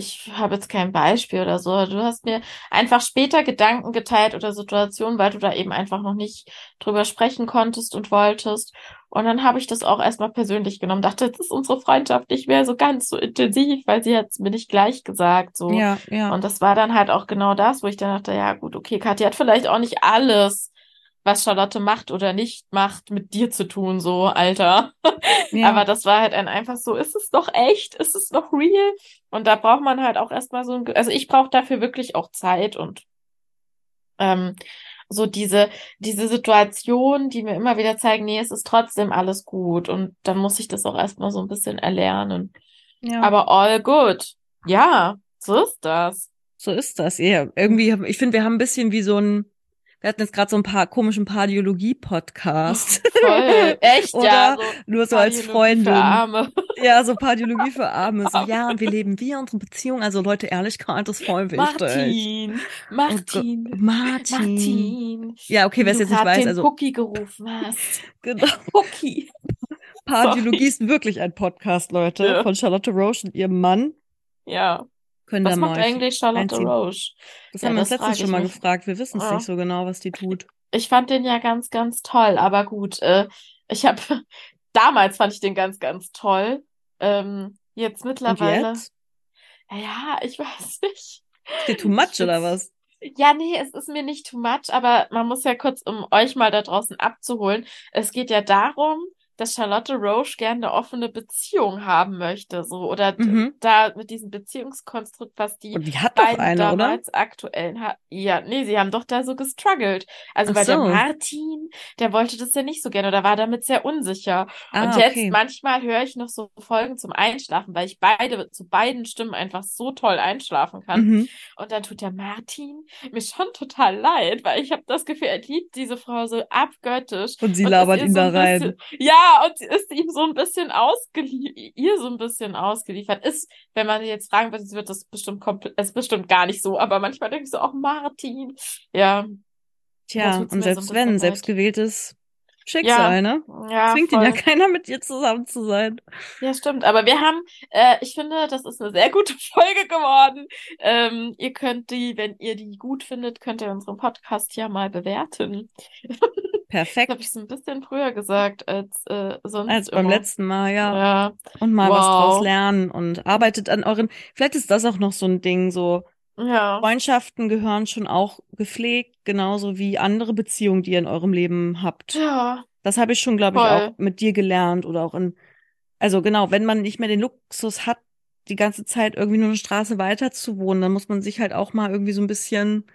Speaker 2: ich habe jetzt kein Beispiel oder so, du hast mir einfach später Gedanken geteilt oder Situationen, weil du da eben einfach noch nicht drüber sprechen konntest und wolltest. Und dann habe ich das auch erstmal persönlich genommen, dachte, jetzt ist unsere Freundschaft nicht mehr so ganz so intensiv, weil sie hat es mir nicht gleich gesagt, so.
Speaker 1: Ja, ja.
Speaker 2: Und das war dann halt auch genau das, wo ich dann dachte, ja gut, okay, Katja hat vielleicht auch nicht alles, was Charlotte macht oder nicht macht, mit dir zu tun, so, Alter.
Speaker 1: ja.
Speaker 2: Aber das war halt ein einfach so, ist es noch echt? Ist es noch real? Und da braucht man halt auch erstmal so ein, also ich brauche dafür wirklich auch Zeit und ähm, so diese, diese Situation, die mir immer wieder zeigen, nee, es ist trotzdem alles gut. Und dann muss ich das auch erstmal so ein bisschen erlernen.
Speaker 1: ja.
Speaker 2: Aber all good. Ja, so ist das.
Speaker 1: So ist das, ja. Irgendwie, hab- ich finde, wir haben ein bisschen wie so ein, wir hatten jetzt gerade so ein paar komischen Pardiologie-Podcasts.
Speaker 2: Voll. Echt,
Speaker 1: Oder
Speaker 2: ja. So
Speaker 1: nur so als Freundin.
Speaker 2: Für Arme.
Speaker 1: Ja, so Pardiologie für Arme. So, ja, und wir leben wir unsere Beziehung. Also Leute, Ehrlichkeit ist voll wichtig.
Speaker 2: Martin.
Speaker 1: Oh
Speaker 2: Martin.
Speaker 1: Gott, Martin.
Speaker 2: Martin.
Speaker 1: Ja, okay, wer es
Speaker 2: Wie
Speaker 1: jetzt nicht weiß,
Speaker 2: den
Speaker 1: also
Speaker 2: Pucki gerufen hast.
Speaker 1: genau,
Speaker 2: Pucki.
Speaker 1: Pardiologie ist wirklich ein Podcast, Leute,
Speaker 2: Ja.
Speaker 1: von Charlotte Roche und ihrem Mann.
Speaker 2: Ja.
Speaker 1: Können
Speaker 2: Was
Speaker 1: da
Speaker 2: macht
Speaker 1: mal.
Speaker 2: eigentlich Charlotte
Speaker 1: einziehen.
Speaker 2: Roche?
Speaker 1: Das
Speaker 2: Ja,
Speaker 1: haben wir uns letztens schon mal
Speaker 2: mich.
Speaker 1: gefragt. Wir wissen es
Speaker 2: Ja.
Speaker 1: nicht so genau, was die tut.
Speaker 2: Ich fand den ja ganz, ganz toll, aber gut, äh, ich habe damals fand ich den ganz, ganz toll. Ähm, jetzt mittlerweile,
Speaker 1: jetzt?
Speaker 2: ja, ich weiß nicht.
Speaker 1: Ist dir too much oder was?
Speaker 2: Ja, nee, es ist mir nicht too much, aber man muss ja kurz, um euch mal da draußen abzuholen. Es geht ja darum, dass Charlotte Roche gerne eine offene Beziehung haben möchte, so, oder
Speaker 1: Mhm.
Speaker 2: da mit diesem Beziehungskonstrukt, was die
Speaker 1: Und die hat doch
Speaker 2: beiden
Speaker 1: eine, oder?
Speaker 2: damals aktuellen ha ja, nee, sie haben doch da so gestruggelt. Also
Speaker 1: Ach
Speaker 2: weil der
Speaker 1: so.
Speaker 2: Martin, der wollte das ja nicht so gerne oder war damit sehr unsicher.
Speaker 1: Ah,
Speaker 2: Und jetzt
Speaker 1: okay.
Speaker 2: manchmal höre ich noch so Folgen zum Einschlafen, weil ich beide zu beiden Stimmen einfach so toll einschlafen kann.
Speaker 1: Mhm.
Speaker 2: Und dann tut der Martin mir schon total leid, weil ich habe das Gefühl, er liebt diese Frau so abgöttisch.
Speaker 1: Und sie labert ihn
Speaker 2: so
Speaker 1: da
Speaker 2: ein
Speaker 1: rein.
Speaker 2: bisschen, ja, und sie ist ihm so ein bisschen ausgeliefert, ihr so ein bisschen ausgeliefert. Ist, wenn man jetzt fragen würde, wird das bestimmt komplett, ist bestimmt gar nicht so, aber manchmal denke ich so, auch Martin. Ja,
Speaker 1: Tja, und
Speaker 2: so
Speaker 1: selbst
Speaker 2: bisschen
Speaker 1: wenn, selbstgewähltes Schicksal, ne?
Speaker 2: ja,
Speaker 1: Zwingt ihn ja
Speaker 2: voll.
Speaker 1: keiner mit dir zusammen zu sein.
Speaker 2: Ja, stimmt. Aber wir haben, äh, ich finde, das ist eine sehr gute Folge geworden. Ähm, ihr könnt die, wenn ihr die gut findet, könnt ihr unseren Podcast ja mal bewerten. Das
Speaker 1: Perfekt.
Speaker 2: habe ich so ein bisschen früher gesagt als äh, sonst
Speaker 1: Als beim
Speaker 2: immer.
Speaker 1: letzten Mal, ja.
Speaker 2: Ja,
Speaker 1: Und mal was draus
Speaker 2: wow.
Speaker 1: lernen und arbeitet an euren, vielleicht ist das auch noch so ein Ding, so
Speaker 2: Ja,
Speaker 1: Freundschaften gehören schon auch gepflegt, genauso wie andere Beziehungen, die ihr in eurem Leben habt.
Speaker 2: ja,
Speaker 1: Das habe ich schon, glaube ich, auch mit dir gelernt oder auch in, also genau, wenn man nicht mehr den Luxus hat, die ganze Zeit irgendwie nur eine Straße weiter zu wohnen, dann muss man sich halt auch mal irgendwie so ein bisschen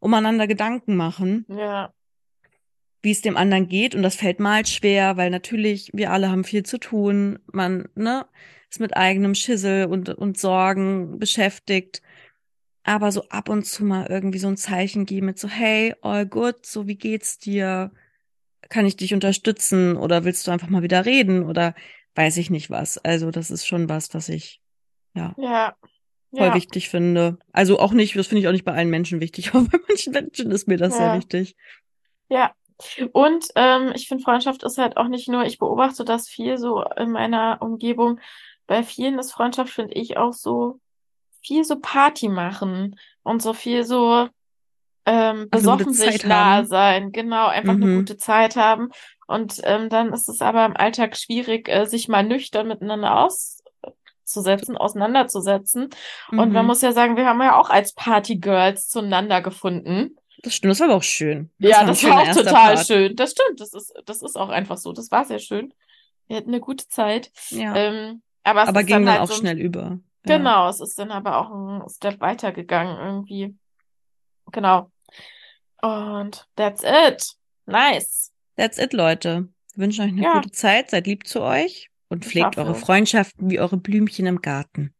Speaker 1: umeinander Gedanken machen,
Speaker 2: Ja,
Speaker 1: wie es dem anderen geht. Und das fällt mal schwer, weil natürlich wir alle haben viel zu tun. Man, ne, ist mit eigenem Schissel und, und Sorgen beschäftigt. Aber so ab und zu mal irgendwie so ein Zeichen geben mit so, hey, all good, so wie geht's dir? Kann ich dich unterstützen oder willst du einfach mal wieder reden oder weiß ich nicht was. Also das ist schon was, was ich ja
Speaker 2: ja,
Speaker 1: voll
Speaker 2: ja,
Speaker 1: wichtig finde. Also auch nicht, das finde ich auch nicht bei allen Menschen wichtig, aber bei manchen Menschen ist mir das sehr
Speaker 2: ja,
Speaker 1: wichtig.
Speaker 2: ja. Und ähm, ich finde, Freundschaft ist halt auch nicht nur, ich beobachte das viel so in meiner Umgebung. Bei vielen ist Freundschaft, finde ich, auch so viel so Party machen und so viel so ähm,
Speaker 1: eine
Speaker 2: besoffen sich
Speaker 1: Zeit
Speaker 2: nah
Speaker 1: haben.
Speaker 2: sein, genau, einfach eine
Speaker 1: Mhm.
Speaker 2: gute Zeit haben. Und ähm, dann ist es aber im Alltag schwierig, äh, sich mal nüchtern miteinander auszusetzen, auseinanderzusetzen. Und man
Speaker 1: Mhm.
Speaker 2: muss ja sagen, wir haben ja auch als Partygirls zueinander gefunden.
Speaker 1: Das stimmt, das war aber auch schön. Das
Speaker 2: Ja,
Speaker 1: war
Speaker 2: das war auch total
Speaker 1: Part.
Speaker 2: schön. Das stimmt, das ist, das ist auch einfach so. Das war sehr schön. Wir hatten eine gute Zeit.
Speaker 1: Ja.
Speaker 2: Ähm, aber es
Speaker 1: Aber ging
Speaker 2: dann
Speaker 1: dann
Speaker 2: halt
Speaker 1: auch
Speaker 2: so
Speaker 1: schnell über. Ja.
Speaker 2: genau, es ist dann aber auch ein Step weitergegangen irgendwie. Genau. Und that's it. Nice.
Speaker 1: That's it, Leute. Wir wünschen euch eine
Speaker 2: Ja,
Speaker 1: gute Zeit, seid lieb zu euch und pflegt eure. Freundschaften wie eure Blümchen im Garten.